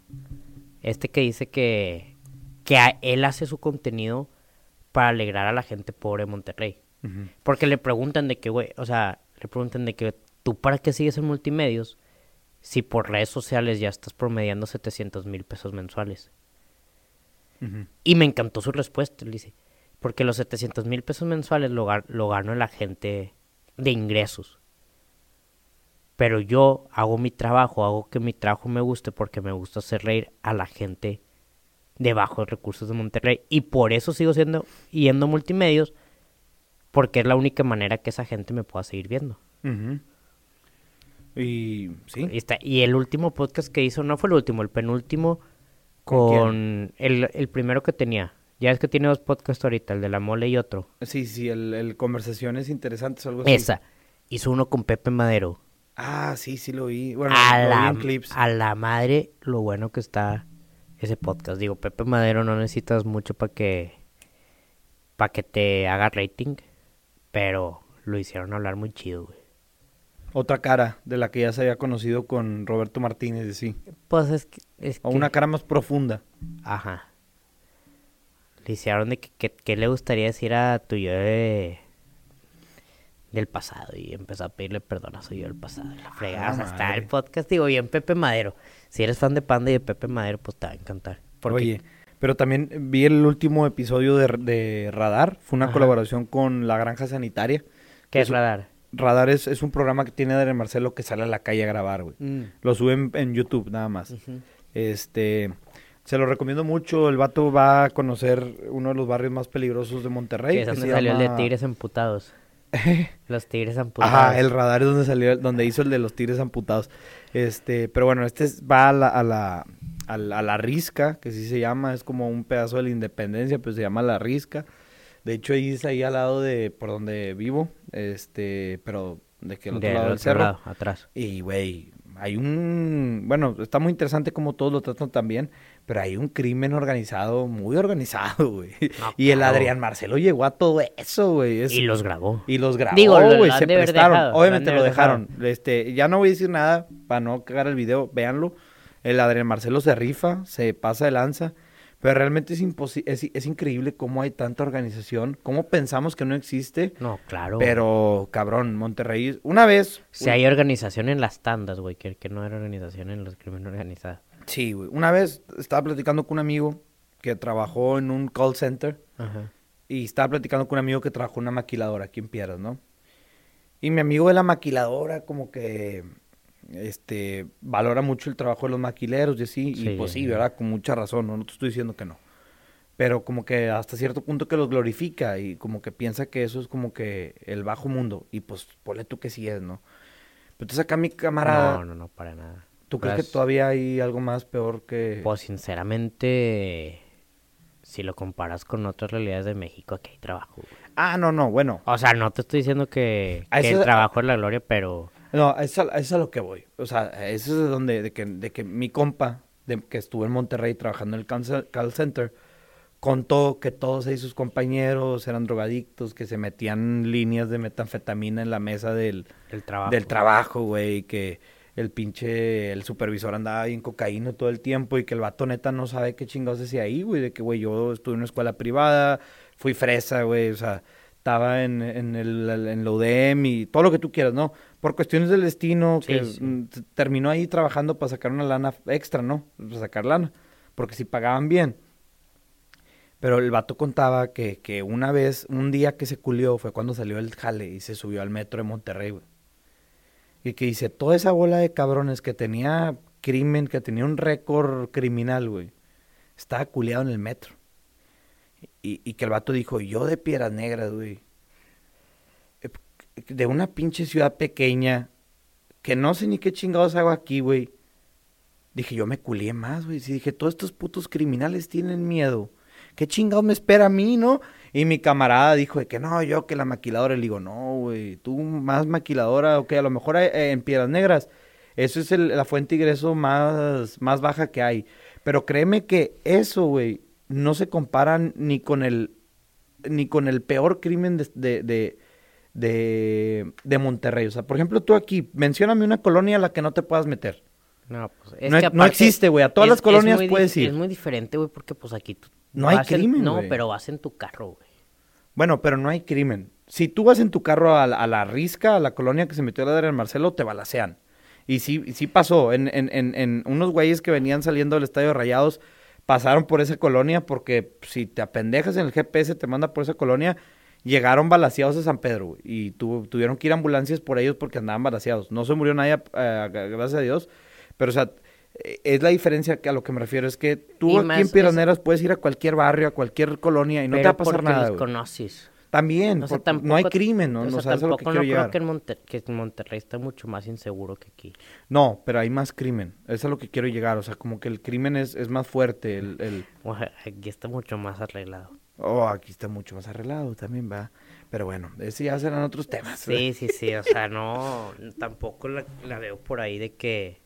Este que dice que, que a- él hace su contenido para alegrar a la gente pobre de Monterrey. Porque le preguntan de que, güey, o sea, le preguntan de que tú para qué sigues en multimedios si por redes sociales ya estás promediando 700 mil pesos mensuales. Y me encantó su respuesta, él dice, porque los 700 mil pesos mensuales lo gano la gente de ingresos. Pero yo hago mi trabajo, hago que mi trabajo me guste porque me gusta hacer reír a la gente de bajos recursos de Monterrey. Y por eso sigo siendo yendo a multimedios, porque es la única manera que esa gente me pueda seguir viendo. Y sí. Y, está- y el último podcast que hizo, no fue el último, el penúltimo, ¿Con el, el primero que tenía. Ya es que tiene dos podcasts ahorita, el de la mole y otro. Sí, sí, el, el conversaciones interesantes, algo así. Esa. Hizo uno con Pepe Madero. Ah, sí, sí lo vi. Bueno, a, lo vi en clips. a la madre lo bueno que está ese podcast. Digo, Pepe Madero no necesitas mucho para que para que te haga rating, pero lo hicieron hablar muy chido, güey. Otra cara de la que ya se había conocido con Roberto Martínez, sí. Pues es que... Es O que- una cara más profunda. Ajá. Le hicieron de que, que- que le gustaría decir a tu yo de... del pasado y empezó a pedirle perdón a su yo del pasado. La fregada, está madre. el podcast, digo, y en Pepe Madero. Si eres fan de Panda y de Pepe Madero, pues te va a encantar. Porque Oye, pero también vi el último episodio de, de Radar. Fue una Ajá. colaboración con La Granja Sanitaria. ¿Qué es radar? Radar es, es un programa que tiene Adrián Marcelo que sale a la calle a grabar, güey. Lo suben en YouTube nada más. Este, se lo recomiendo mucho. El vato va a conocer uno de los barrios más peligrosos de Monterrey. Que es donde salió el de Tigres Amputados. Los Tigres Amputados. Ajá, el radar es donde salió, donde hizo el de los tigres amputados. Este, pero bueno, este es- va a la, a la, a la risca, que sí se llama, es como un pedazo de la independencia, pues se llama la risca. De hecho, ahí es ahí al lado de por donde vivo, este, pero de que el otro lado del cerro. atrás. Y, güey, hay un, bueno, está muy interesante como todos lo tratan también, pero hay un crimen organizado, muy organizado, güey. y el Adrián Marcelo llegó a todo eso, güey. y los grabó. Y los grabó, güey, se prestaron. Obviamente lo, dejaron. Este, ya no voy a decir nada para no cagar el video, véanlo. El Adrián Marcelo se rifa, se pasa de lanza. Pero realmente es, es, es, increíble cómo hay tanta organización, cómo pensamos que no existe. No, claro. Pero, cabrón, Monterrey, una vez... Si hay organización en las tandas, güey, que, que no era organización en los crímenes organizados. Sí, güey. Una vez estaba platicando con un amigo que trabajó en un call center. Ajá. Y estaba platicando con un amigo que trabajó en una maquiladora aquí en Piedras, ¿no? Y mi amigo de la maquiladora como que este, valora mucho el trabajo de los maquileros y así, y pues sí, ¿verdad? Con mucha razón, ¿no? no te estoy diciendo que no. Pero como que hasta cierto punto que los glorifica y como que piensa que eso es como que el bajo mundo. Y pues ponle tú que sí es, ¿no? Pero entonces acá mi camarada... No, no, no, para nada. ¿Tú crees que todavía hay algo más peor que...? Pues sinceramente, si lo comparas con otras realidades de México, aquí hay trabajo. Ah, no, no, bueno. O sea, no te estoy diciendo que, que el trabajo es la gloria, pero... No, eso, es a lo que voy. O sea, eso es de donde, de que, de que mi compa, de, que estuvo en Monterrey trabajando en el call center, contó que todos ahí sus compañeros eran drogadictos, que se metían líneas de metanfetamina en la mesa del, trabajo. Del trabajo, güey, que el pinche, el supervisor andaba ahí en cocaína todo el tiempo y que el vato neta no sabe qué chingados decía ahí, güey, de que, güey, yo estuve en una escuela privada, fui fresa, güey, o sea, estaba en, en, el, en la UDM y todo lo que tú quieras, ¿no? Por cuestiones del destino, que mm, terminó ahí trabajando para sacar una lana extra, ¿no? Para sacar lana, porque si pagaban bien. Pero el vato contaba que, que una vez, un día que se culió fue cuando salió el jale y se subió al metro de Monterrey, güey. Y que dice, toda esa bola de cabrones que tenía crimen, que tenía un récord criminal, güey, estaba culiado en el metro. Y, que el vato dijo, yo de piedras negras, güey. Eh, de una pinche ciudad pequeña, que no sé ni qué chingados hago aquí, güey. Dije, yo me culié más, güey. Si dije, todos estos putos criminales tienen miedo. ¿Qué chingados me espera a mí, no? Y mi camarada dijo que no, yo que la maquiladora. Le digo, no, güey, tú más maquiladora, ok, a lo mejor eh, en Piedras Negras. Eso es la fuente de ingreso más, más baja que hay. Pero créeme que eso, güey, no se comparan ni con el ni con el peor crimen de, de, de, Monterrey. O sea, por ejemplo, tú aquí, mencióname una colonia a la que no te puedas meter. No, pues es no, que no existe, güey. A todas las colonias puedes ir. Es muy diferente, güey, porque pues aquí tú... No hay crimen, No, pero vas en tu carro, güey. Bueno, pero no hay crimen. Si tú vas en tu carro a, la risca, a la colonia que se metió la de Marcelo, te balacean. Y sí, sí pasó. En, en, en, en unos güeyes que venían saliendo del Estadio de Rayados pasaron por esa colonia porque si te apendejas en el GPS, te manda por esa colonia, llegaron balaseados a San Pedro y tuvieron que ir ambulancias por ellos porque andaban balaseados. No se murió nadie, eh, gracias a Dios, pero o sea, es la diferencia que a lo que me refiero, es que tú aquí en Piraneras puedes ir a cualquier barrio, a cualquier colonia y no te va a pasar nada. Los conoces. También, no hay crimen, ¿no? O sea, tampoco no creo que en, que en, Monterrey está mucho más inseguro que aquí. No, pero hay más crimen. Eso es a lo que quiero llegar. O sea, como que el crimen es, es más fuerte. El, el... aquí está mucho más arreglado. Oh, aquí está mucho más arreglado también, va. Pero bueno, ese ya serán otros temas. Sí, sí, sí. O sea, no, tampoco la, la veo por ahí de que...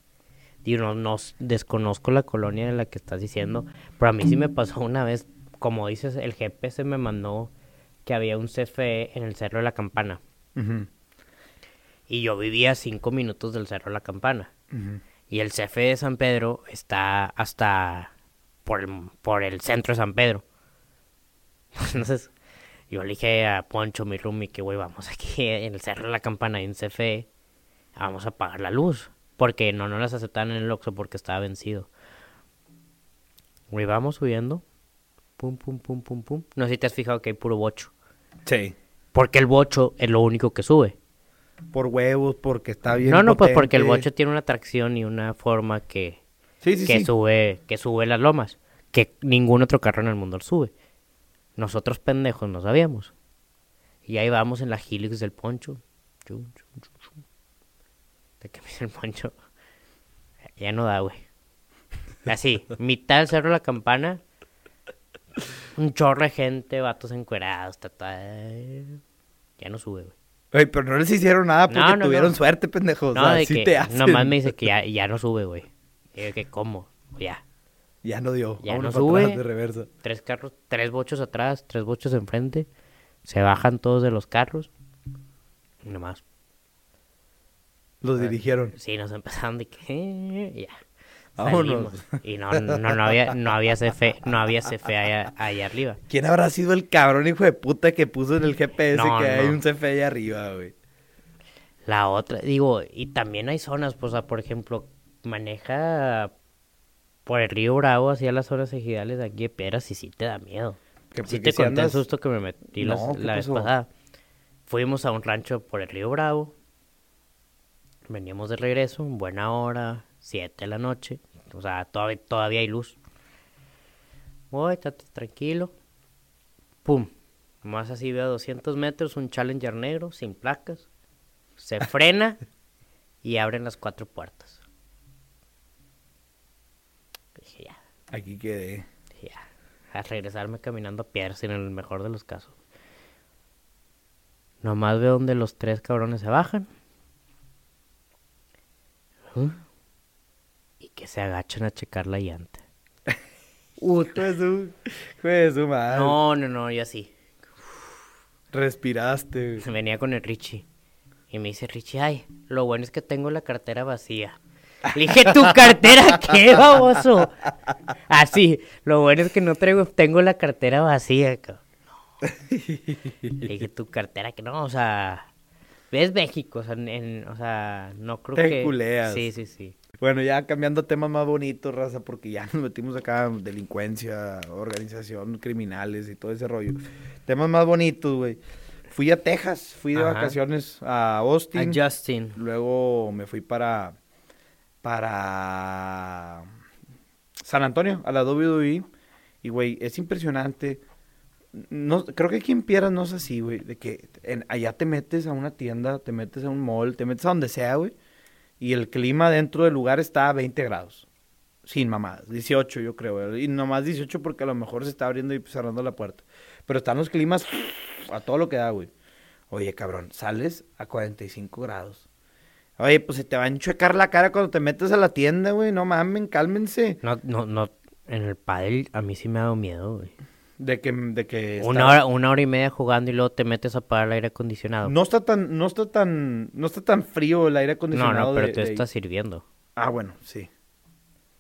Digo, no, no desconozco la colonia de la que estás diciendo, pero a mí sí me pasó una vez, como dices, el GPS me mandó que había un CFE en el Cerro de la Campana. Y yo vivía cinco minutos del Cerro de la Campana. Y el CFE de San Pedro está hasta por el, por el centro de San Pedro. Entonces, yo le dije a Poncho, mi roomie, que güey, vamos aquí en el Cerro de la Campana, hay un CFE, vamos a apagar la luz. Porque no, no las aceptaban en el Oxxo porque estaba vencido. Güey, vamos subiendo. Pum, pum, pum, pum, pum. No sé si te has fijado que hay puro bocho. Sí. Porque el bocho es lo único que sube. Por huevos, porque está bien. No, no, pues porque el bocho tiene una tracción y una forma que, que sube, que sube las lomas, que ningún otro carro en el mundo sube. Nosotros pendejos no sabíamos. Y ahí vamos en la helix del poncho. De que me dice el poncho. Ya no da, güey. Así, mitad del cerro de la campana. Un chorro de gente, vatos encuerados, tata. Ya no sube, güey. Güey, pero no les hicieron nada porque No, no, tuvieron no. suerte, pendejos. No, o sea, de sí que te hacen. nomás me dice que ya, ya no sube, güey. Y yo que, ¿cómo? Ya. Ya no dio. Ya no sube. de reversa. Tres carros, tres bochos atrás, tres bochos enfrente. Se bajan todos de los carros. Y nomás. Los dirigieron. Sí, nos empezaron de que. eh, ya. Salimos. Y no, no, no había, no había CFE, no había CFE allá, allá arriba. ¿Quién habrá sido el cabrón hijo de puta que puso en el GPS No, que hay un CFE ahí arriba, güey? La otra, digo, y también hay zonas, pues, o sea, por ejemplo, maneja por el río Bravo hacia las zonas ejidales de aquí de Piedras y sí te da miedo. Que Sí te si conté el susto que me metí las- No, ¿qué la vez pasada. Fuimos a un rancho por el río Bravo. Veníamos de regreso, en buena hora, 7 de la noche. O sea, todavía, todavía hay luz. Voy, estate tranquilo. Pum. Más así veo a 200 metros, un Challenger negro, sin placas. Se frena y abren las cuatro puertas. Dije, ya, Aquí quedé. dije, ya. A regresarme caminando a piedras en el mejor de los casos. Nomás veo donde los tres cabrones se bajan. ¿Ah? Y que se agachan a checar la llanta. De su, su madre. No, no, no, yo así. Respiraste, güey. Venía con el Richie. Y me dice Richie, ay, lo bueno es que tengo la cartera vacía. Le dije, ¿tu cartera qué, baboso? Así, lo bueno es que no traigo, tengo la cartera vacía, cabrón. Le dije, ¿tu cartera que no? O sea, es México, o sea, en- o sea no creo Te que... culeas. Sí, sí, sí. Bueno, ya cambiando a temas más bonitos, raza, porque ya nos metimos acá delincuencia, organización, criminales y todo ese rollo. Temas más bonitos, güey. Fui a Texas, fui de Ajá. vacaciones a Austin. A Justin. Luego me fui para para San Antonio, a la WWE. Y, güey, es impresionante. No, creo que aquí en Piedras no es así, güey. De que en- allá te metes a una tienda, te metes a un mall, te metes a donde sea, güey. Y el clima dentro del lugar está a 20 grados. Sin mamadas. 18, yo creo. Y nomás 18 porque a lo mejor se está abriendo y cerrando la puerta. Pero están los climas a todo lo que da, güey. Oye, cabrón, sales a 45 grados. Oye, pues se te va a enchuecar la cara cuando te metes a la tienda, güey. No mamen, cálmense. No, no, no, en el pádel a mí sí me ha dado miedo, güey. De que, de que Una está- hora, una hora y media jugando y luego te metes a apagar el aire acondicionado. No está tan, no está tan, no está tan frío el aire no, acondicionado. no, pero de- te de- está sirviendo. Ah, bueno, sí.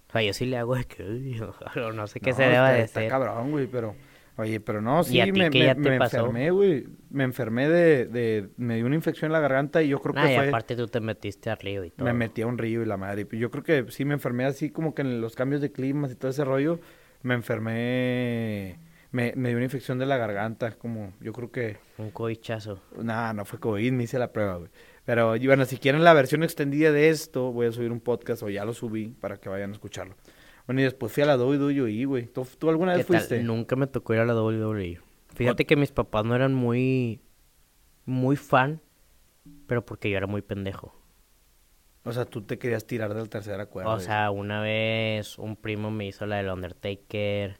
O sea, yo sí le hago de que, no sé qué No, se deba está, de está ser. cabrón, güey, pero... Oye, pero no, sí, me, me- enfermé, güey. Me enfermé de, de... Me dio una infección en la garganta y yo creo Ah, que y fue... aparte tú te metiste al río y todo. Me metí a un río y la madre. Yo creo que sí me enfermé así como que en los cambios de climas y todo ese rollo. Me enfermé... Me, me dio una infección de la garganta, como yo creo que... Un coichazo. Nah, no fue COVID, me hice la prueba, güey. Pero bueno, si quieren la versión extendida de esto, voy a subir un podcast o ya lo subí para que vayan a escucharlo. Bueno, y después fui a la WWE, güey. ¿Tú, tú alguna ¿Qué vez tal? fuiste? Nunca me tocó ir a la WWE. Fíjate que mis papás no eran muy, muy fan, pero porque yo era muy pendejo. O sea, tú te querías tirar de la tercera cuerda. O sea, una vez un primo me hizo la del Undertaker.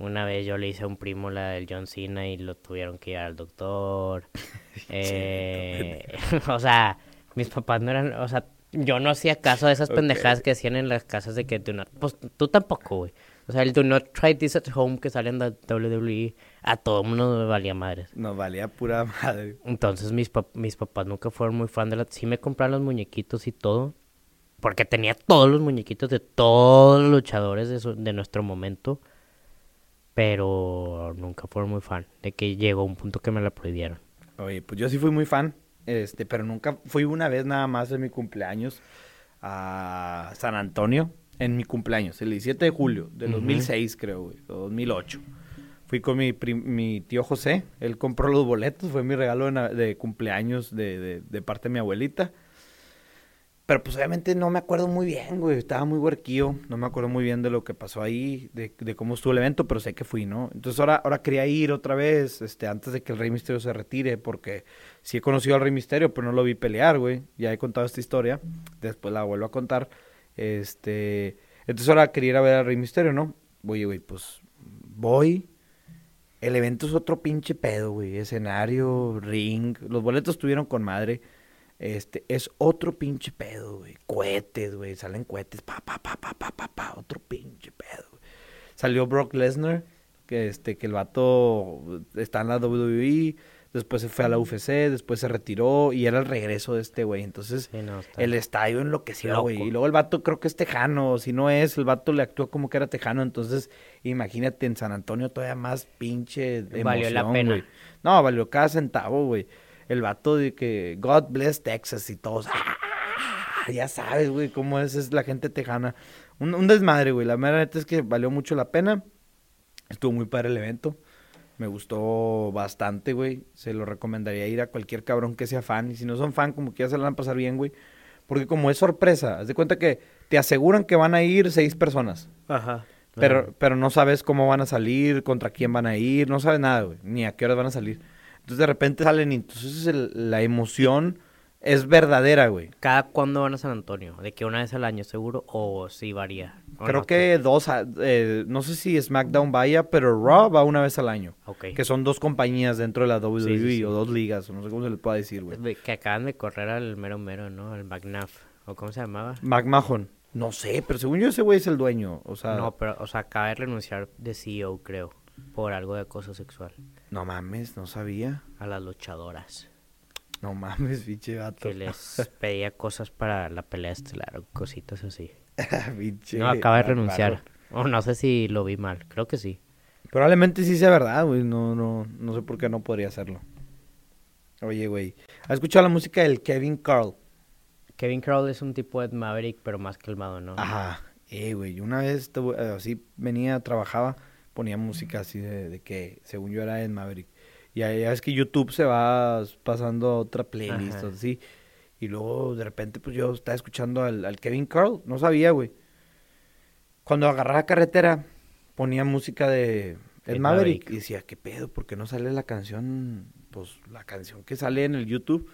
Una vez yo le hice a un primo la del John Cena y lo tuvieron que ir al doctor. Eh, o sea, mis papás no eran, o sea, yo no hacía caso de esas pendejadas que hacían en las casas de que do not, pues tú tampoco, güey. O sea, el do not try this at home que sale en la WWE, a todo mundo me valía madres. Nos valía pura madre. Entonces mis, pap- mis papás nunca fueron muy fan de la... Sí me compraron los muñequitos y todo. Porque tenía todos los muñequitos de todos los luchadores de, su- de nuestro momento. Pero nunca fueron muy fan. De que llegó un punto que me la prohibieron. Oye, pues yo sí fui muy fan, este, pero nunca fui una vez nada más en mi cumpleaños a San Antonio, en mi cumpleaños, el 17 de julio Ujú. 2006 creo, güey, o 2008. Fui con mi, mi tío José, él compró los boletos, fue mi regalo de, de cumpleaños de, de- de parte de mi abuelita. Pero pues obviamente no me acuerdo muy bien, güey. Estaba muy huerquío. No me acuerdo muy bien de lo que pasó ahí, de, de cómo estuvo el evento, pero sé que fui, ¿no? Entonces ahora, ahora quería ir otra vez, este, antes de que el Rey Misterio se retire, porque sí he conocido al Rey Misterio, pero no lo vi pelear, güey. Ya he contado esta historia. Después la vuelvo a contar. Este. Entonces ahora quería ir a ver a Rey Misterio, ¿no? Oye, güey, pues voy. El evento es otro pinche pedo, güey. Escenario, ring. Los boletos estuvieron con madre. Este, es otro pinche pedo, güey. Cohetes, güey. Salen cohetes. Pa, pa, pa, pa, pa, pa, pa. Otro pinche pedo. güey. Salió Brock Lesnar, que este, que el vato está en la WWE. Después se fue a la UFC, después se retiró y era el regreso de este güey. Entonces, Sí, no, está- el estadio enloqueció, güey. Y luego el vato creo que es tejano. Si no es, el vato le actuó como que era tejano. Entonces, imagínate en San Antonio todavía más pinche emoción, Valió la pena. No, valió cada centavo, güey. El vato de que God bless Texas y todos. ¡ah! Ya sabes, güey, cómo es, es la gente tejana. Un, un desmadre, güey. La mera neta es que valió mucho la pena. Estuvo muy padre el evento. Me gustó bastante, güey. Se lo recomendaría ir a cualquier cabrón que sea fan. Y si no son fan, como que ya se la van a pasar bien, güey. Porque como es sorpresa, haz de cuenta que te aseguran que van a ir seis personas. Ajá. Pero, pero no sabes cómo van a salir, contra quién van a ir, no sabes nada, güey. Ni a qué horas van a salir. Entonces de repente salen y entonces el- la emoción es verdadera, güey. ¿Cada cuándo van a San Antonio? ¿De que una vez al año seguro o sí varía? ¿O Creo no? que dos, a- eh, no sé si SmackDown vaya, pero Raw va una vez al año. Ok. Que son dos compañías dentro de la WWE Sí, sí, sí. o dos ligas, o no sé cómo se les pueda decir, güey. Que acaban de correr al mero mero, ¿no? Al McNaff. ¿O cómo se llamaba? McMahon. No sé, pero según yo ese güey es el dueño. O sea, no, no, pero, o sea, acaba de renunciar de CEO, creo. Por algo de acoso sexual. mames, no sabía. A las luchadoras. No mames, pinche gato. Que les pedía cosas para la pelea estelar o cositas así. No, acaba de renunciar. O no sé si lo vi mal. Creo que sí. Probablemente sí sea verdad, güey. No, no, no sé por qué no podría hacerlo. Oye, güey. ¿Has escuchado la música del Kevin Carl? Kevin Crowl es un tipo de Maverick, pero más calmado, ¿no? Ajá. Eh, güey. Una vez eh, así venía, trabajaba, ponía música así de, de que según yo era Ed Maverick. Y ahí ya es que YouTube se va pasando a otra playlist, Ajá. así. Y luego de repente, pues yo estaba escuchando al, al Kevin Carl. No sabía, güey. Cuando agarraba carretera, ponía música de Ed Ed Maverick. Maverick. Y decía, ¿qué pedo? ¿Por qué no sale la canción? Pues la canción que sale en el YouTube.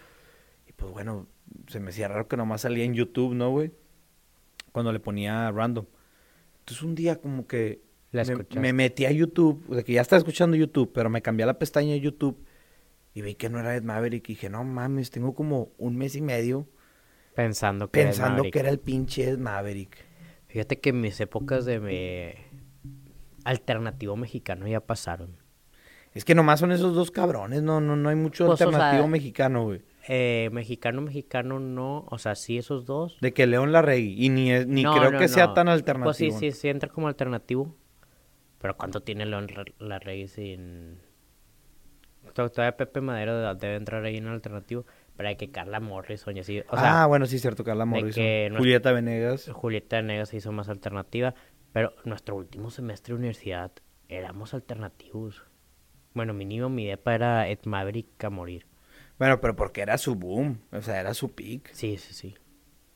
Y pues bueno, se me hacía raro que nomás salía en YouTube, ¿no, güey? Cuando le ponía random. Entonces un día como que La me, me metí a YouTube, de que ya estaba escuchando YouTube, pero me cambié a la pestaña de YouTube y vi que no era Ed Maverick y dije, no mames, tengo como un mes y medio Pensando que era pensando Maverick. que era el pinche Ed Maverick. Fíjate que mis épocas de me... alternativo mexicano ya pasaron. Es que nomás son esos dos cabrones, no, no, no hay mucho Pues, o alternativo sea, mexicano, güey. Eh, mexicano, mexicano no. O sea, sí esos dos. De que León Larregui. Y ni, ni No, creo no, que sea tan Pues alternativo. sí, sí, sí entra como alternativo. Pero ¿cuánto tiene León Ra- Larregui sin...? To- Todavía Pepe Madero de- debe entrar ahí en alternativo. Pero hay que Carla Morrison y así. O sea, ah, bueno, sí, cierto, Carla Morrison. que Julieta Venegas. Julieta Negas se hizo más alternativa. Pero nuestro último semestre de universidad éramos alternativos. Bueno, mínimo mi depa era Ed Maverick a morir. Bueno, pero porque era su boom, o sea, era su peak. Sí, sí, sí.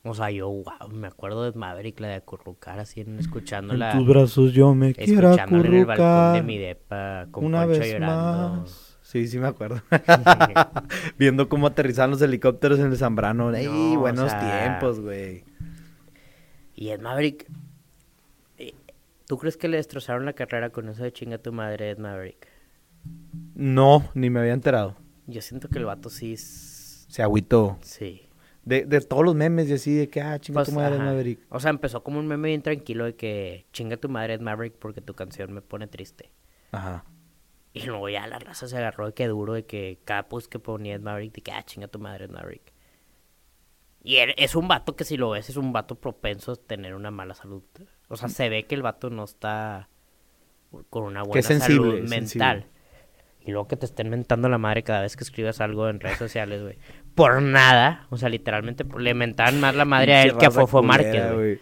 O sea, yo, wow, me acuerdo de Maverick, la de acurrucar así, en, escuchándola. brazos yo me escuchándola en el balcón de mi depa con una Poncho vez llorando. más. Sí, sí me acuerdo. Viendo cómo aterrizaban los helicópteros en el Zambrano. ¡Ey, No, o buenos sea, tiempos, güey! Y Ed Maverick, eh, ¿tú crees que le destrozaron la carrera con eso de chinga tu madre, Ed Maverick? No, ni me había enterado. Yo siento que el vato sí es... Se agüitó. Sí. De, de todos los memes y así, de que, ah, chinga Pues, tu madre, ajá. Maverick. O sea, empezó como un meme bien tranquilo de que chinga tu madre Ed Maverick porque tu canción me pone triste. Ajá. Y luego ya la raza se agarró de que duro, de que cada post que ponía Ed Maverick, de que, ah, chinga tu madre Ed Maverick. Y er- es un vato que si lo ves es un vato propenso a tener una mala salud. O sea, se ve que el vato no está con una buena es sensible, salud es mental. sensible. Y luego que te estén mentando la madre cada vez que escribas algo en redes sociales, güey. Por nada. O sea, literalmente le mentaban más la madre a él que a Fofo Márquez, güey.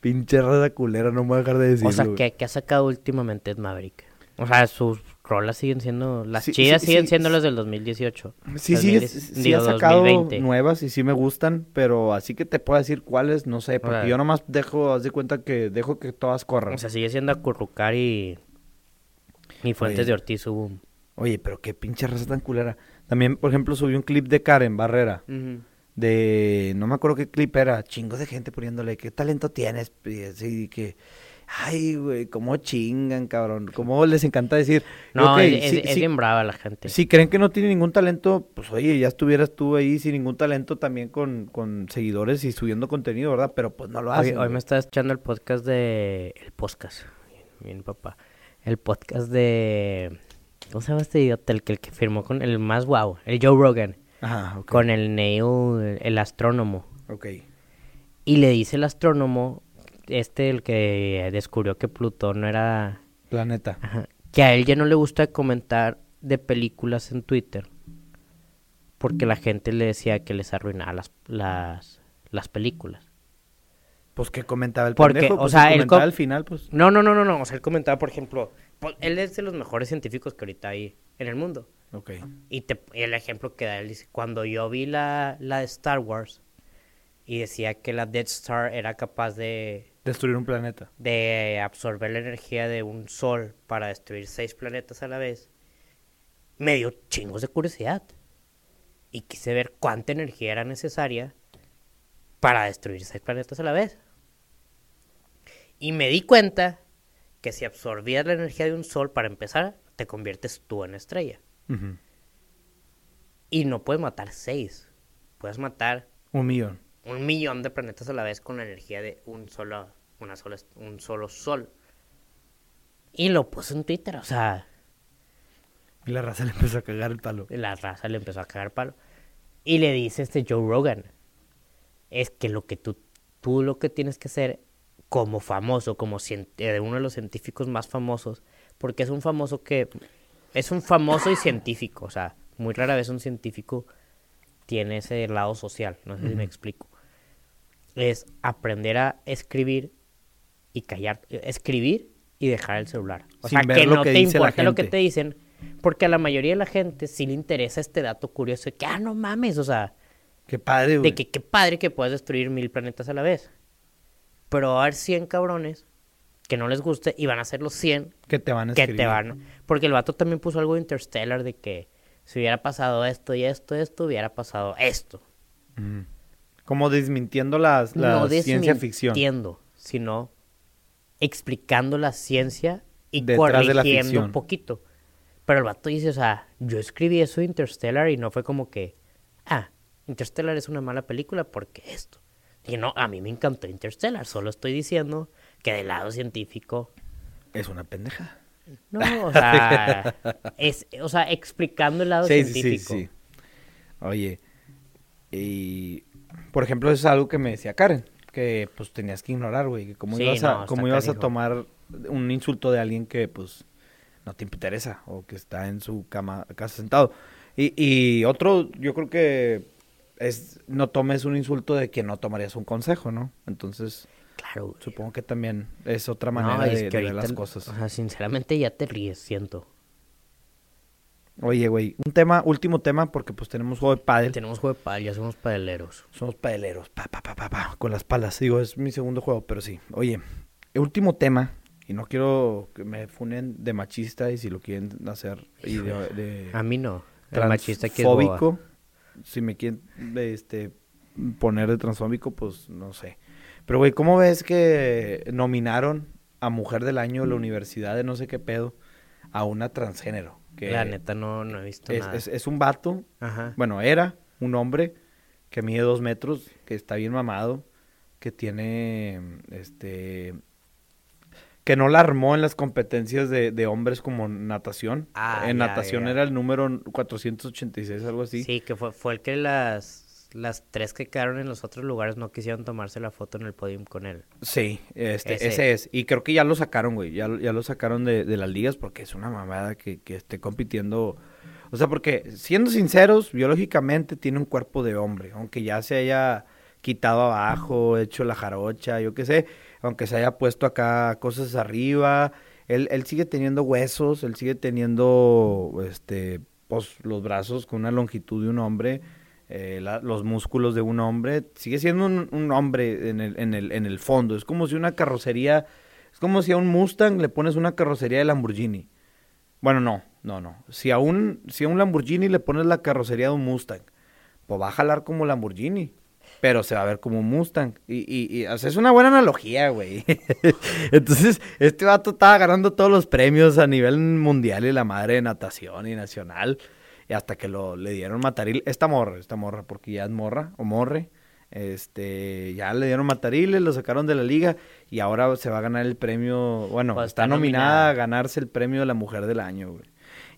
Pinche raza culera, no me voy a dejar de decirlo. O sea, güey. ¿qué, qué ha sacado últimamente Ed Maverick? O sea, sus rolas siguen siendo... Las Sí, chidas sí, siguen sí, siendo sí. las del 2018. Sí, sí, 2010 es- sí digo, ha sacado 2020. nuevas y sí me gustan, pero así que te puedo decir cuáles, no sé, porque sea, yo nomás dejo, haz de cuenta que dejo que todas corran. O sea, sigue siendo Acurrucar y... Y Fuentes Oye. de Ortiz hubo... Oye, pero qué pinche raza tan culera. También, por ejemplo, subí un clip de Karen Barrera, de, no me acuerdo qué clip era, chingos de gente poniéndole, ¿qué talento tienes? Y así que, ay, güey, cómo chingan, cabrón, cómo les encanta decir. No, es, si- es- es si- bien brava la gente. Si creen que no tiene ningún talento, pues oye, ya estuvieras tú ahí sin ningún talento también con, con seguidores y subiendo contenido, ¿verdad? Pero pues no lo hacen. hoy me estaba escuchando el podcast de... El podcast. Bien, papá. El podcast de... ¿Cómo se llama este idiota? El que, el que firmó con el más guau. El Joe Rogan. Ajá. Con el Neil, el astrónomo. Ok. Y le dice el astrónomo, este el que descubrió que Plutón no era... Planeta. Ajá, que a él ya no le gusta comentar de películas en Twitter. Porque la gente le decía que les arruinaba las, las, las películas. Pues que comentaba el Porque, pendejo, o pues, sea, él comentaba com- al final, pues. No, no, no, no, no. O sea, él comentaba, por ejemplo, pues, él es de los mejores científicos que ahorita hay en el mundo. Ok. Y, te, y el ejemplo que da él dice, cuando yo vi la, la de Star Wars y decía que la Death Star era capaz de, Destruir un planeta. de absorber la energía de un sol para destruir seis planetas a la vez, me dio chingos de curiosidad. Y quise ver cuánta energía era necesaria para destruir seis planetas a la vez. Y me di cuenta que si absorbías la energía de un sol para empezar, te conviertes tú en estrella. Y no puedes matar seis. Puedes matar Un millón. un millón de planetas a la vez con la energía de un solo, una sola, un solo sol. Y lo puso en Twitter, o sea, Y la raza le empezó a cagar el palo. la raza le empezó a cagar palo. Y le dice este Joe Rogan, es que lo que tú, tú lo que tienes que hacer como famoso, como eh, uno de los científicos más famosos, porque es un famoso que, es un famoso y científico, o sea, muy rara vez un científico tiene ese lado social, no sé si me explico. Es aprender a escribir y callar, eh, escribir y dejar el celular. O Sin sea, que no que te importa lo que te dicen, porque a la mayoría de la gente sí le interesa este dato curioso de que, ah, no mames, o sea, Qué padre, güey. de que qué padre que puedas destruir mil planetas a la vez. Pero va a haber 100 cabrones que no les guste y van a ser los 100 Que te van a que escribir. te van. Porque el vato también puso algo de Interstellar de que si hubiera pasado esto y esto, esto, hubiera pasado esto. Ujú. Como desmintiendo las, la no ciencia ficción. desmintiendo, sino explicando la ciencia y Detrás de la corrigiendo un poquito. Pero el vato dice, o sea, yo escribí eso de Interstellar y no fue como que, ah, Interstellar es una mala película porque esto. Y no, a mí me encantó Interstellar, solo estoy diciendo que del lado científico, Es una pendeja. no, o sea, es, o sea, explicando el lado Sí, sí, sí, científico. sí. Oye, y por ejemplo, eso es algo que me decía Karen, que pues tenías que ignorar, güey, que cómo Sí, ibas, a, cómo ibas a tomar un insulto de alguien que pues no te interesa o que está en su cama, casa sentado. Y, y otro, yo creo que es no tomes un insulto de que no tomarías un consejo, ¿no? Entonces, Claro, güey. supongo que también es otra No, manera es de, que de ver las cosas. O sea, sinceramente ya te ríes, siento. Oye, güey, un tema, último tema, porque pues tenemos juego de pádel. Tenemos juego de pal, ya somos padeleros. Somos padeleros, pa, pa, pa, pa, pa, con las palas. Digo, es mi segundo juego, pero sí. Oye, el último tema, y no quiero que me funen de machista y si lo quieren hacer y de, de A mí no. El machista aquí es boba. Si me quieren este, poner de transfóbico, pues no sé. Pero, güey, ¿cómo ves que nominaron a Mujer del Año de la Universidad de no sé qué pedo a una transgénero? Que La neta no, no he visto es, nada. es, es un vato Ajá. bueno, era un hombre que mide dos metros, que está bien mamado, que tiene, este, que no la armó en las competencias de, de hombres como natación. Ah, en ya, natación ya. era el número 486, algo así. Sí, que fue, fue el que las, las tres que quedaron en los otros lugares no quisieron tomarse la foto en el podium con él. Sí, este, Ese. ese. es. Y creo que ya lo sacaron, güey. Ya, lo- ya lo sacaron de, de las ligas porque es una mamada que, que esté compitiendo. O sea, porque siendo sinceros, biológicamente tiene un cuerpo de hombre. Aunque ya se haya quitado abajo, hecho la jarocha, yo qué sé. Aunque se haya puesto acá cosas arriba. Él, él sigue teniendo huesos, él sigue teniendo, este, pues, los brazos con una longitud de un hombre. eh, los músculos de un hombre, sigue siendo un, hombre en el, en, el, en el fondo. Es como si una carrocería, es como si a un Mustang le pones una carrocería de Lamborghini. Bueno, no, no, no. Si a un, si a un Lamborghini le pones la carrocería de un Mustang, pues va a jalar como Lamborghini. Pero se va a ver como Mustang. Y, y, y o sea, es una buena analogía, güey. Entonces, este vato estaba ganando todos los premios a nivel mundial y la madre de natación y nacional. Y hasta que lo, le dieron mataril. Esta morra, esta morra, porque ya es morra o morre. Este, ya le dieron matariles, lo sacaron de la liga y ahora se va a ganar el premio, bueno, Pues está, está nominada, nominada. a ganarse el premio de la mujer del año, güey.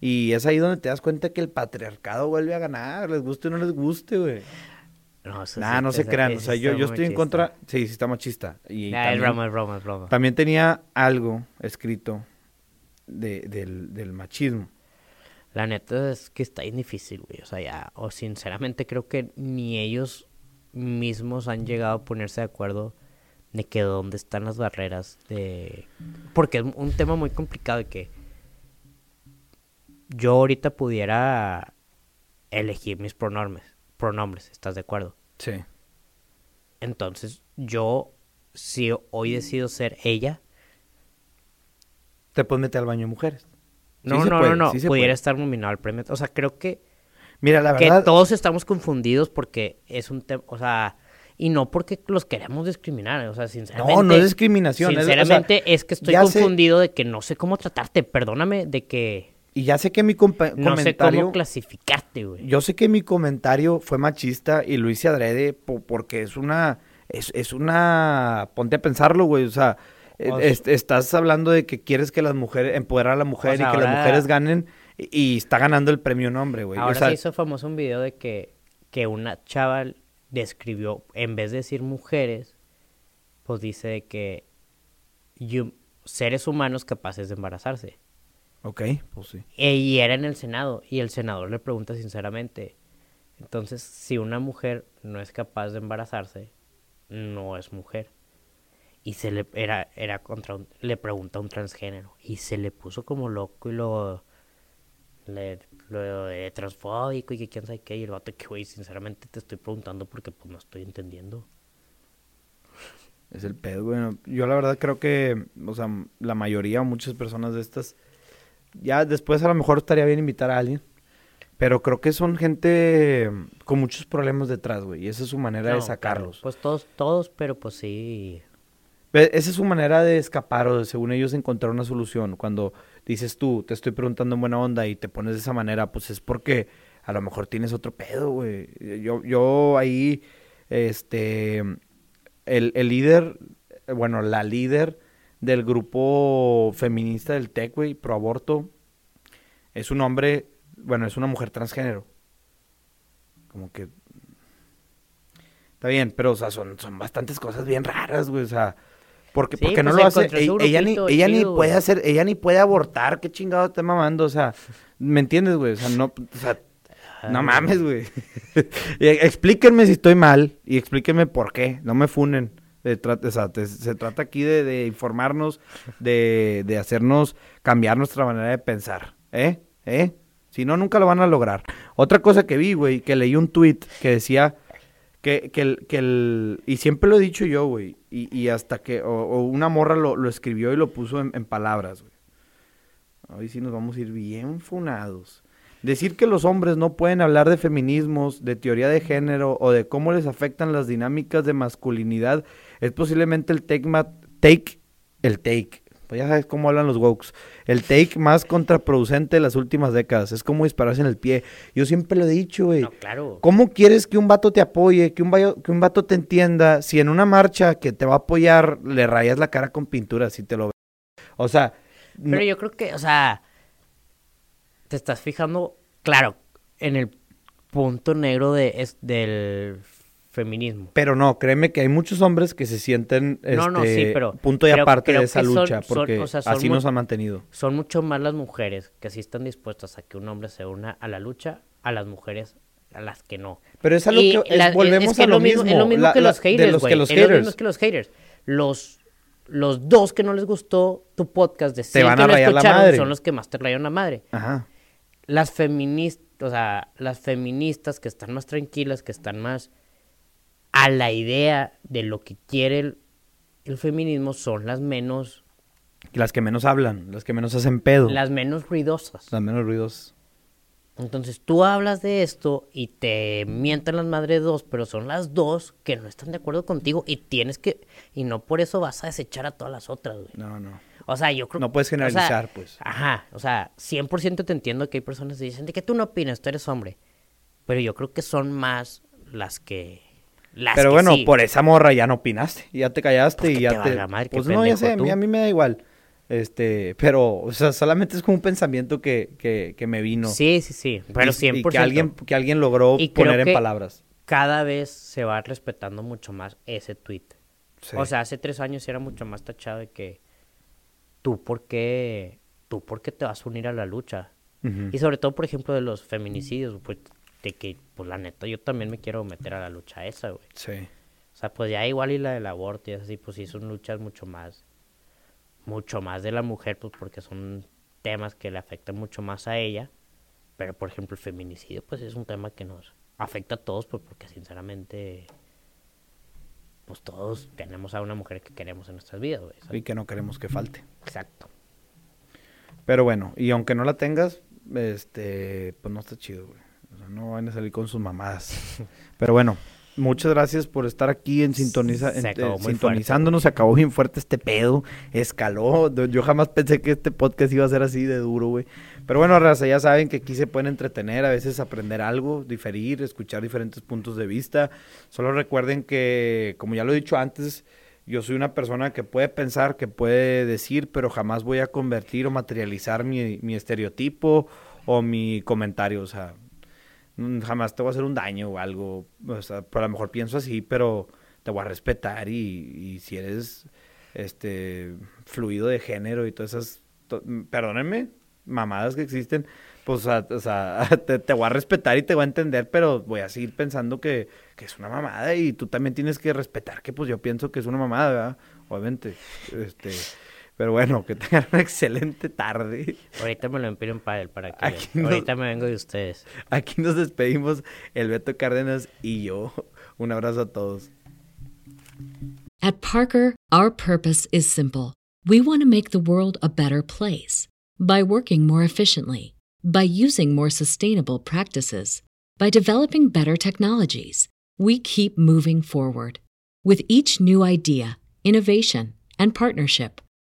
Y es ahí donde te das cuenta que el patriarcado vuelve a ganar, les guste o no les guste, güey. No, eso Nah, sí- no se crean, o sea, yo, yo estoy en contra, sí, sí está machista. Y Nah, es también, broma, es broma, es broma. también tenía algo escrito de, del, del machismo. La neta es que está bien difícil, güey. O sea, ya, o sinceramente creo que ni ellos mismos han llegado a ponerse de acuerdo de que dónde están las barreras de... Porque es un tema muy complicado de que yo ahorita pudiera elegir mis pronombres, pronombres, ¿estás de acuerdo? Sí. Entonces, yo, si hoy decido ser ella, Te puedes meter al baño de mujeres. No, no, puede, no, no, sí pudiera puede. estar nominado al premio. O sea, creo que Mira, la que verdad, todos estamos confundidos porque es un tema, o sea, y no porque los queremos discriminar, o sea, sinceramente. no, no es discriminación. es- o sea, Sinceramente es que estoy sé- confundido de que no sé cómo tratarte, perdóname de que y ya sé que mi compa- no sé comentario... cómo clasificarte, güey. Yo sé que mi comentario fue machista y lo hice adrede po- porque es una, es, es una, ponte a pensarlo, güey, o sea, estás hablando de que quieres que las mujeres, empoderar a la mujer O sea, y que las mujeres ganen y, y está ganando el premio nombre, güey. Ahora o sea, se hizo famoso un video de que, que una chava describió, en vez de decir mujeres, pues dice de que you- seres humanos capaces de embarazarse. Ok, pues sí. E- Y era en el Senado, y el senador le pregunta sinceramente, entonces, si una mujer no es capaz de embarazarse, no es mujer. Y se le era, era contra un- le pregunta a un transgénero, y se le puso como loco y lo, le, lo de transfóbico y que quién sabe qué, y el vato que, güey, sinceramente te estoy preguntando porque pues no estoy entendiendo. Es el pedo, güey. Yo la verdad creo que, o sea, la mayoría o muchas personas de estas, ya después a lo mejor estaría bien invitar a alguien, pero creo que son gente con muchos problemas detrás, güey, y esa es su manera No, de claro, sacarlos. Pues todos, todos, pero pues sí. Esa es su manera de escapar o de, según ellos, encontrar una solución. Cuando dices tú, te estoy preguntando en buena onda y te pones de esa manera, pues es porque a lo mejor tienes otro pedo, güey. Yo, yo ahí, este, el, el líder, bueno, la líder del grupo feminista del TEC, güey, pro aborto, es un hombre, bueno, es una mujer transgénero. Como que... Está bien, pero, o sea, son, son bastantes cosas bien raras, güey, o sea... Porque, Sí, porque no pues lo hace, ella, ella ni, ella ni puede hacer, ella ni puede abortar, qué chingado está mamando, o sea, ¿me entiendes, güey? O sea, no, o sea, no Ay, mames, güey. Y explíquenme si estoy mal y explíquenme por qué, no me funen. Se trata, aquí de, informarnos, de, de hacernos cambiar nuestra manera de pensar, ¿eh? ¿Eh? Si no, nunca lo van a lograr. Otra cosa que vi, güey, que leí un tweet que decía que, que, el, que el... Y siempre lo he dicho yo, güey. Y, y hasta que... O, o una morra lo, lo escribió y lo puso en, en palabras, güey. Hoy sí nos vamos a ir bien funados. Decir que los hombres no pueden hablar de feminismos, de teoría de género o de cómo les afectan las dinámicas de masculinidad es posiblemente el take, ma- take el take. Pues ya sabes cómo hablan los wokes. El take más contraproducente de las últimas décadas. Es como dispararse en el pie. Yo siempre lo he dicho, güey. No, claro. ¿Cómo quieres que un vato te apoye, que un, vayo- que un vato te entienda, si en una marcha que te va a apoyar le rayas la cara con pintura, si te lo? O sea, no- Pero yo creo que, o sea, te estás fijando, claro, en el punto negro de, es, del feminismo. pero no, créeme que hay muchos hombres que se sienten No, no, sí, este, pero punto y creo- aparte creo de esa son- lucha, son- porque o sea, son así nos han mantenido. Son mucho más las mujeres que sí están dispuestas a que un hombre se una a la lucha, a las mujeres a las que no. Pero es a lo Y que es- volvemos es que a lo mismo, mismo. Es lo mismo la- que los haters, de los güey. que los Es lo mismo que los haters. Los, los dos que no les gustó tu podcast de 100 van a rayar la madre. son los que más te rayan la madre. Ajá. las feministas, o sea, las feministas que están más tranquilas, que están más a la idea de lo que quiere el, el feminismo, son las menos, Las que menos hablan, las que menos hacen pedo, las, las menos ruidosas. menos ruidos. Entonces tú hablas de esto y te mientan las madres dos, pero son las dos que no están de acuerdo contigo y tienes que, y no por eso vas a desechar a todas las otras, güey. No, no. O sea, yo creo No puedes o sea, generalizar, pues. Ajá, o sea, 100% te entiendo que hay personas que dicen de que tú no opinas, tú eres hombre. Pero yo creo que son más las que. Las Pero bueno, sí. por esa morra ya no opinaste, ya te callaste Pues y ya te madre, pues no, ya sé, a mí, tú. a mí me da igual. Este, pero, o sea, solamente es como un pensamiento que, que, que me vino. Sí, sí, sí. Pero Y- 100%. Y que alguien, que alguien logró Y poner en palabras. Cada vez se va respetando mucho más ese tweet. Sí. O sea, hace tres años era mucho más tachado de que tú por qué, tú por qué te vas a unir a la lucha. Y sobre todo, por ejemplo, de los feminicidios, pues, de que, pues la neta, yo también me quiero meter a la lucha esa, güey. Sí. O sea, pues ya igual y la del aborto y así, pues sí son luchas mucho más, mucho más de la mujer, pues porque son temas que le afectan mucho más a ella. Pero, por ejemplo, el feminicidio, pues es un tema que nos afecta a todos, pues porque sinceramente, pues todos tenemos a una mujer que queremos en nuestras vidas, güey. ¿sabes? Y que no queremos que falte. Exacto. Pero bueno, y aunque no la tengas, este, pues no está chido, güey. No van a salir con sus mamadas. Pero bueno, muchas gracias por estar aquí en sintoniza, en- eh, sintonizándonos. Se acabó bien fuerte este pedo. Escaló. Yo- jamás pensé que este podcast iba a ser así de duro, güey. Pero bueno, raza, ya saben que aquí se pueden entretener, a veces aprender algo, diferir, escuchar diferentes puntos de vista. Solo recuerden que, como ya lo he dicho antes, yo soy una persona que puede pensar, que puede decir, pero jamás voy a convertir o materializar mi, mi estereotipo o mi comentario. O sea, jamás te voy a hacer un daño o algo. O sea, a lo mejor pienso así, pero te voy a respetar y, y si eres este fluido de género y todas esas, perdónenme, mamadas que existen, pues o sea, te, voy a respetar y te voy a entender, pero voy a seguir pensando que, que es una mamada y tú también tienes que respetar que pues yo pienso que es una mamada. Obviamente. Este, pero bueno, que tengan una excelente tarde. Ahorita me lo empiro en pádel para que Aquí vean. Ahorita me vengo de ustedes. Aquí nos despedimos el Beto Cárdenas y yo. Un abrazo a todos. At Parker, our purpose is simple. We want to make the world a better place by working more efficiently, by using more sustainable practices, by developing better technologies. We keep moving forward. With each new idea, innovation, and partnership,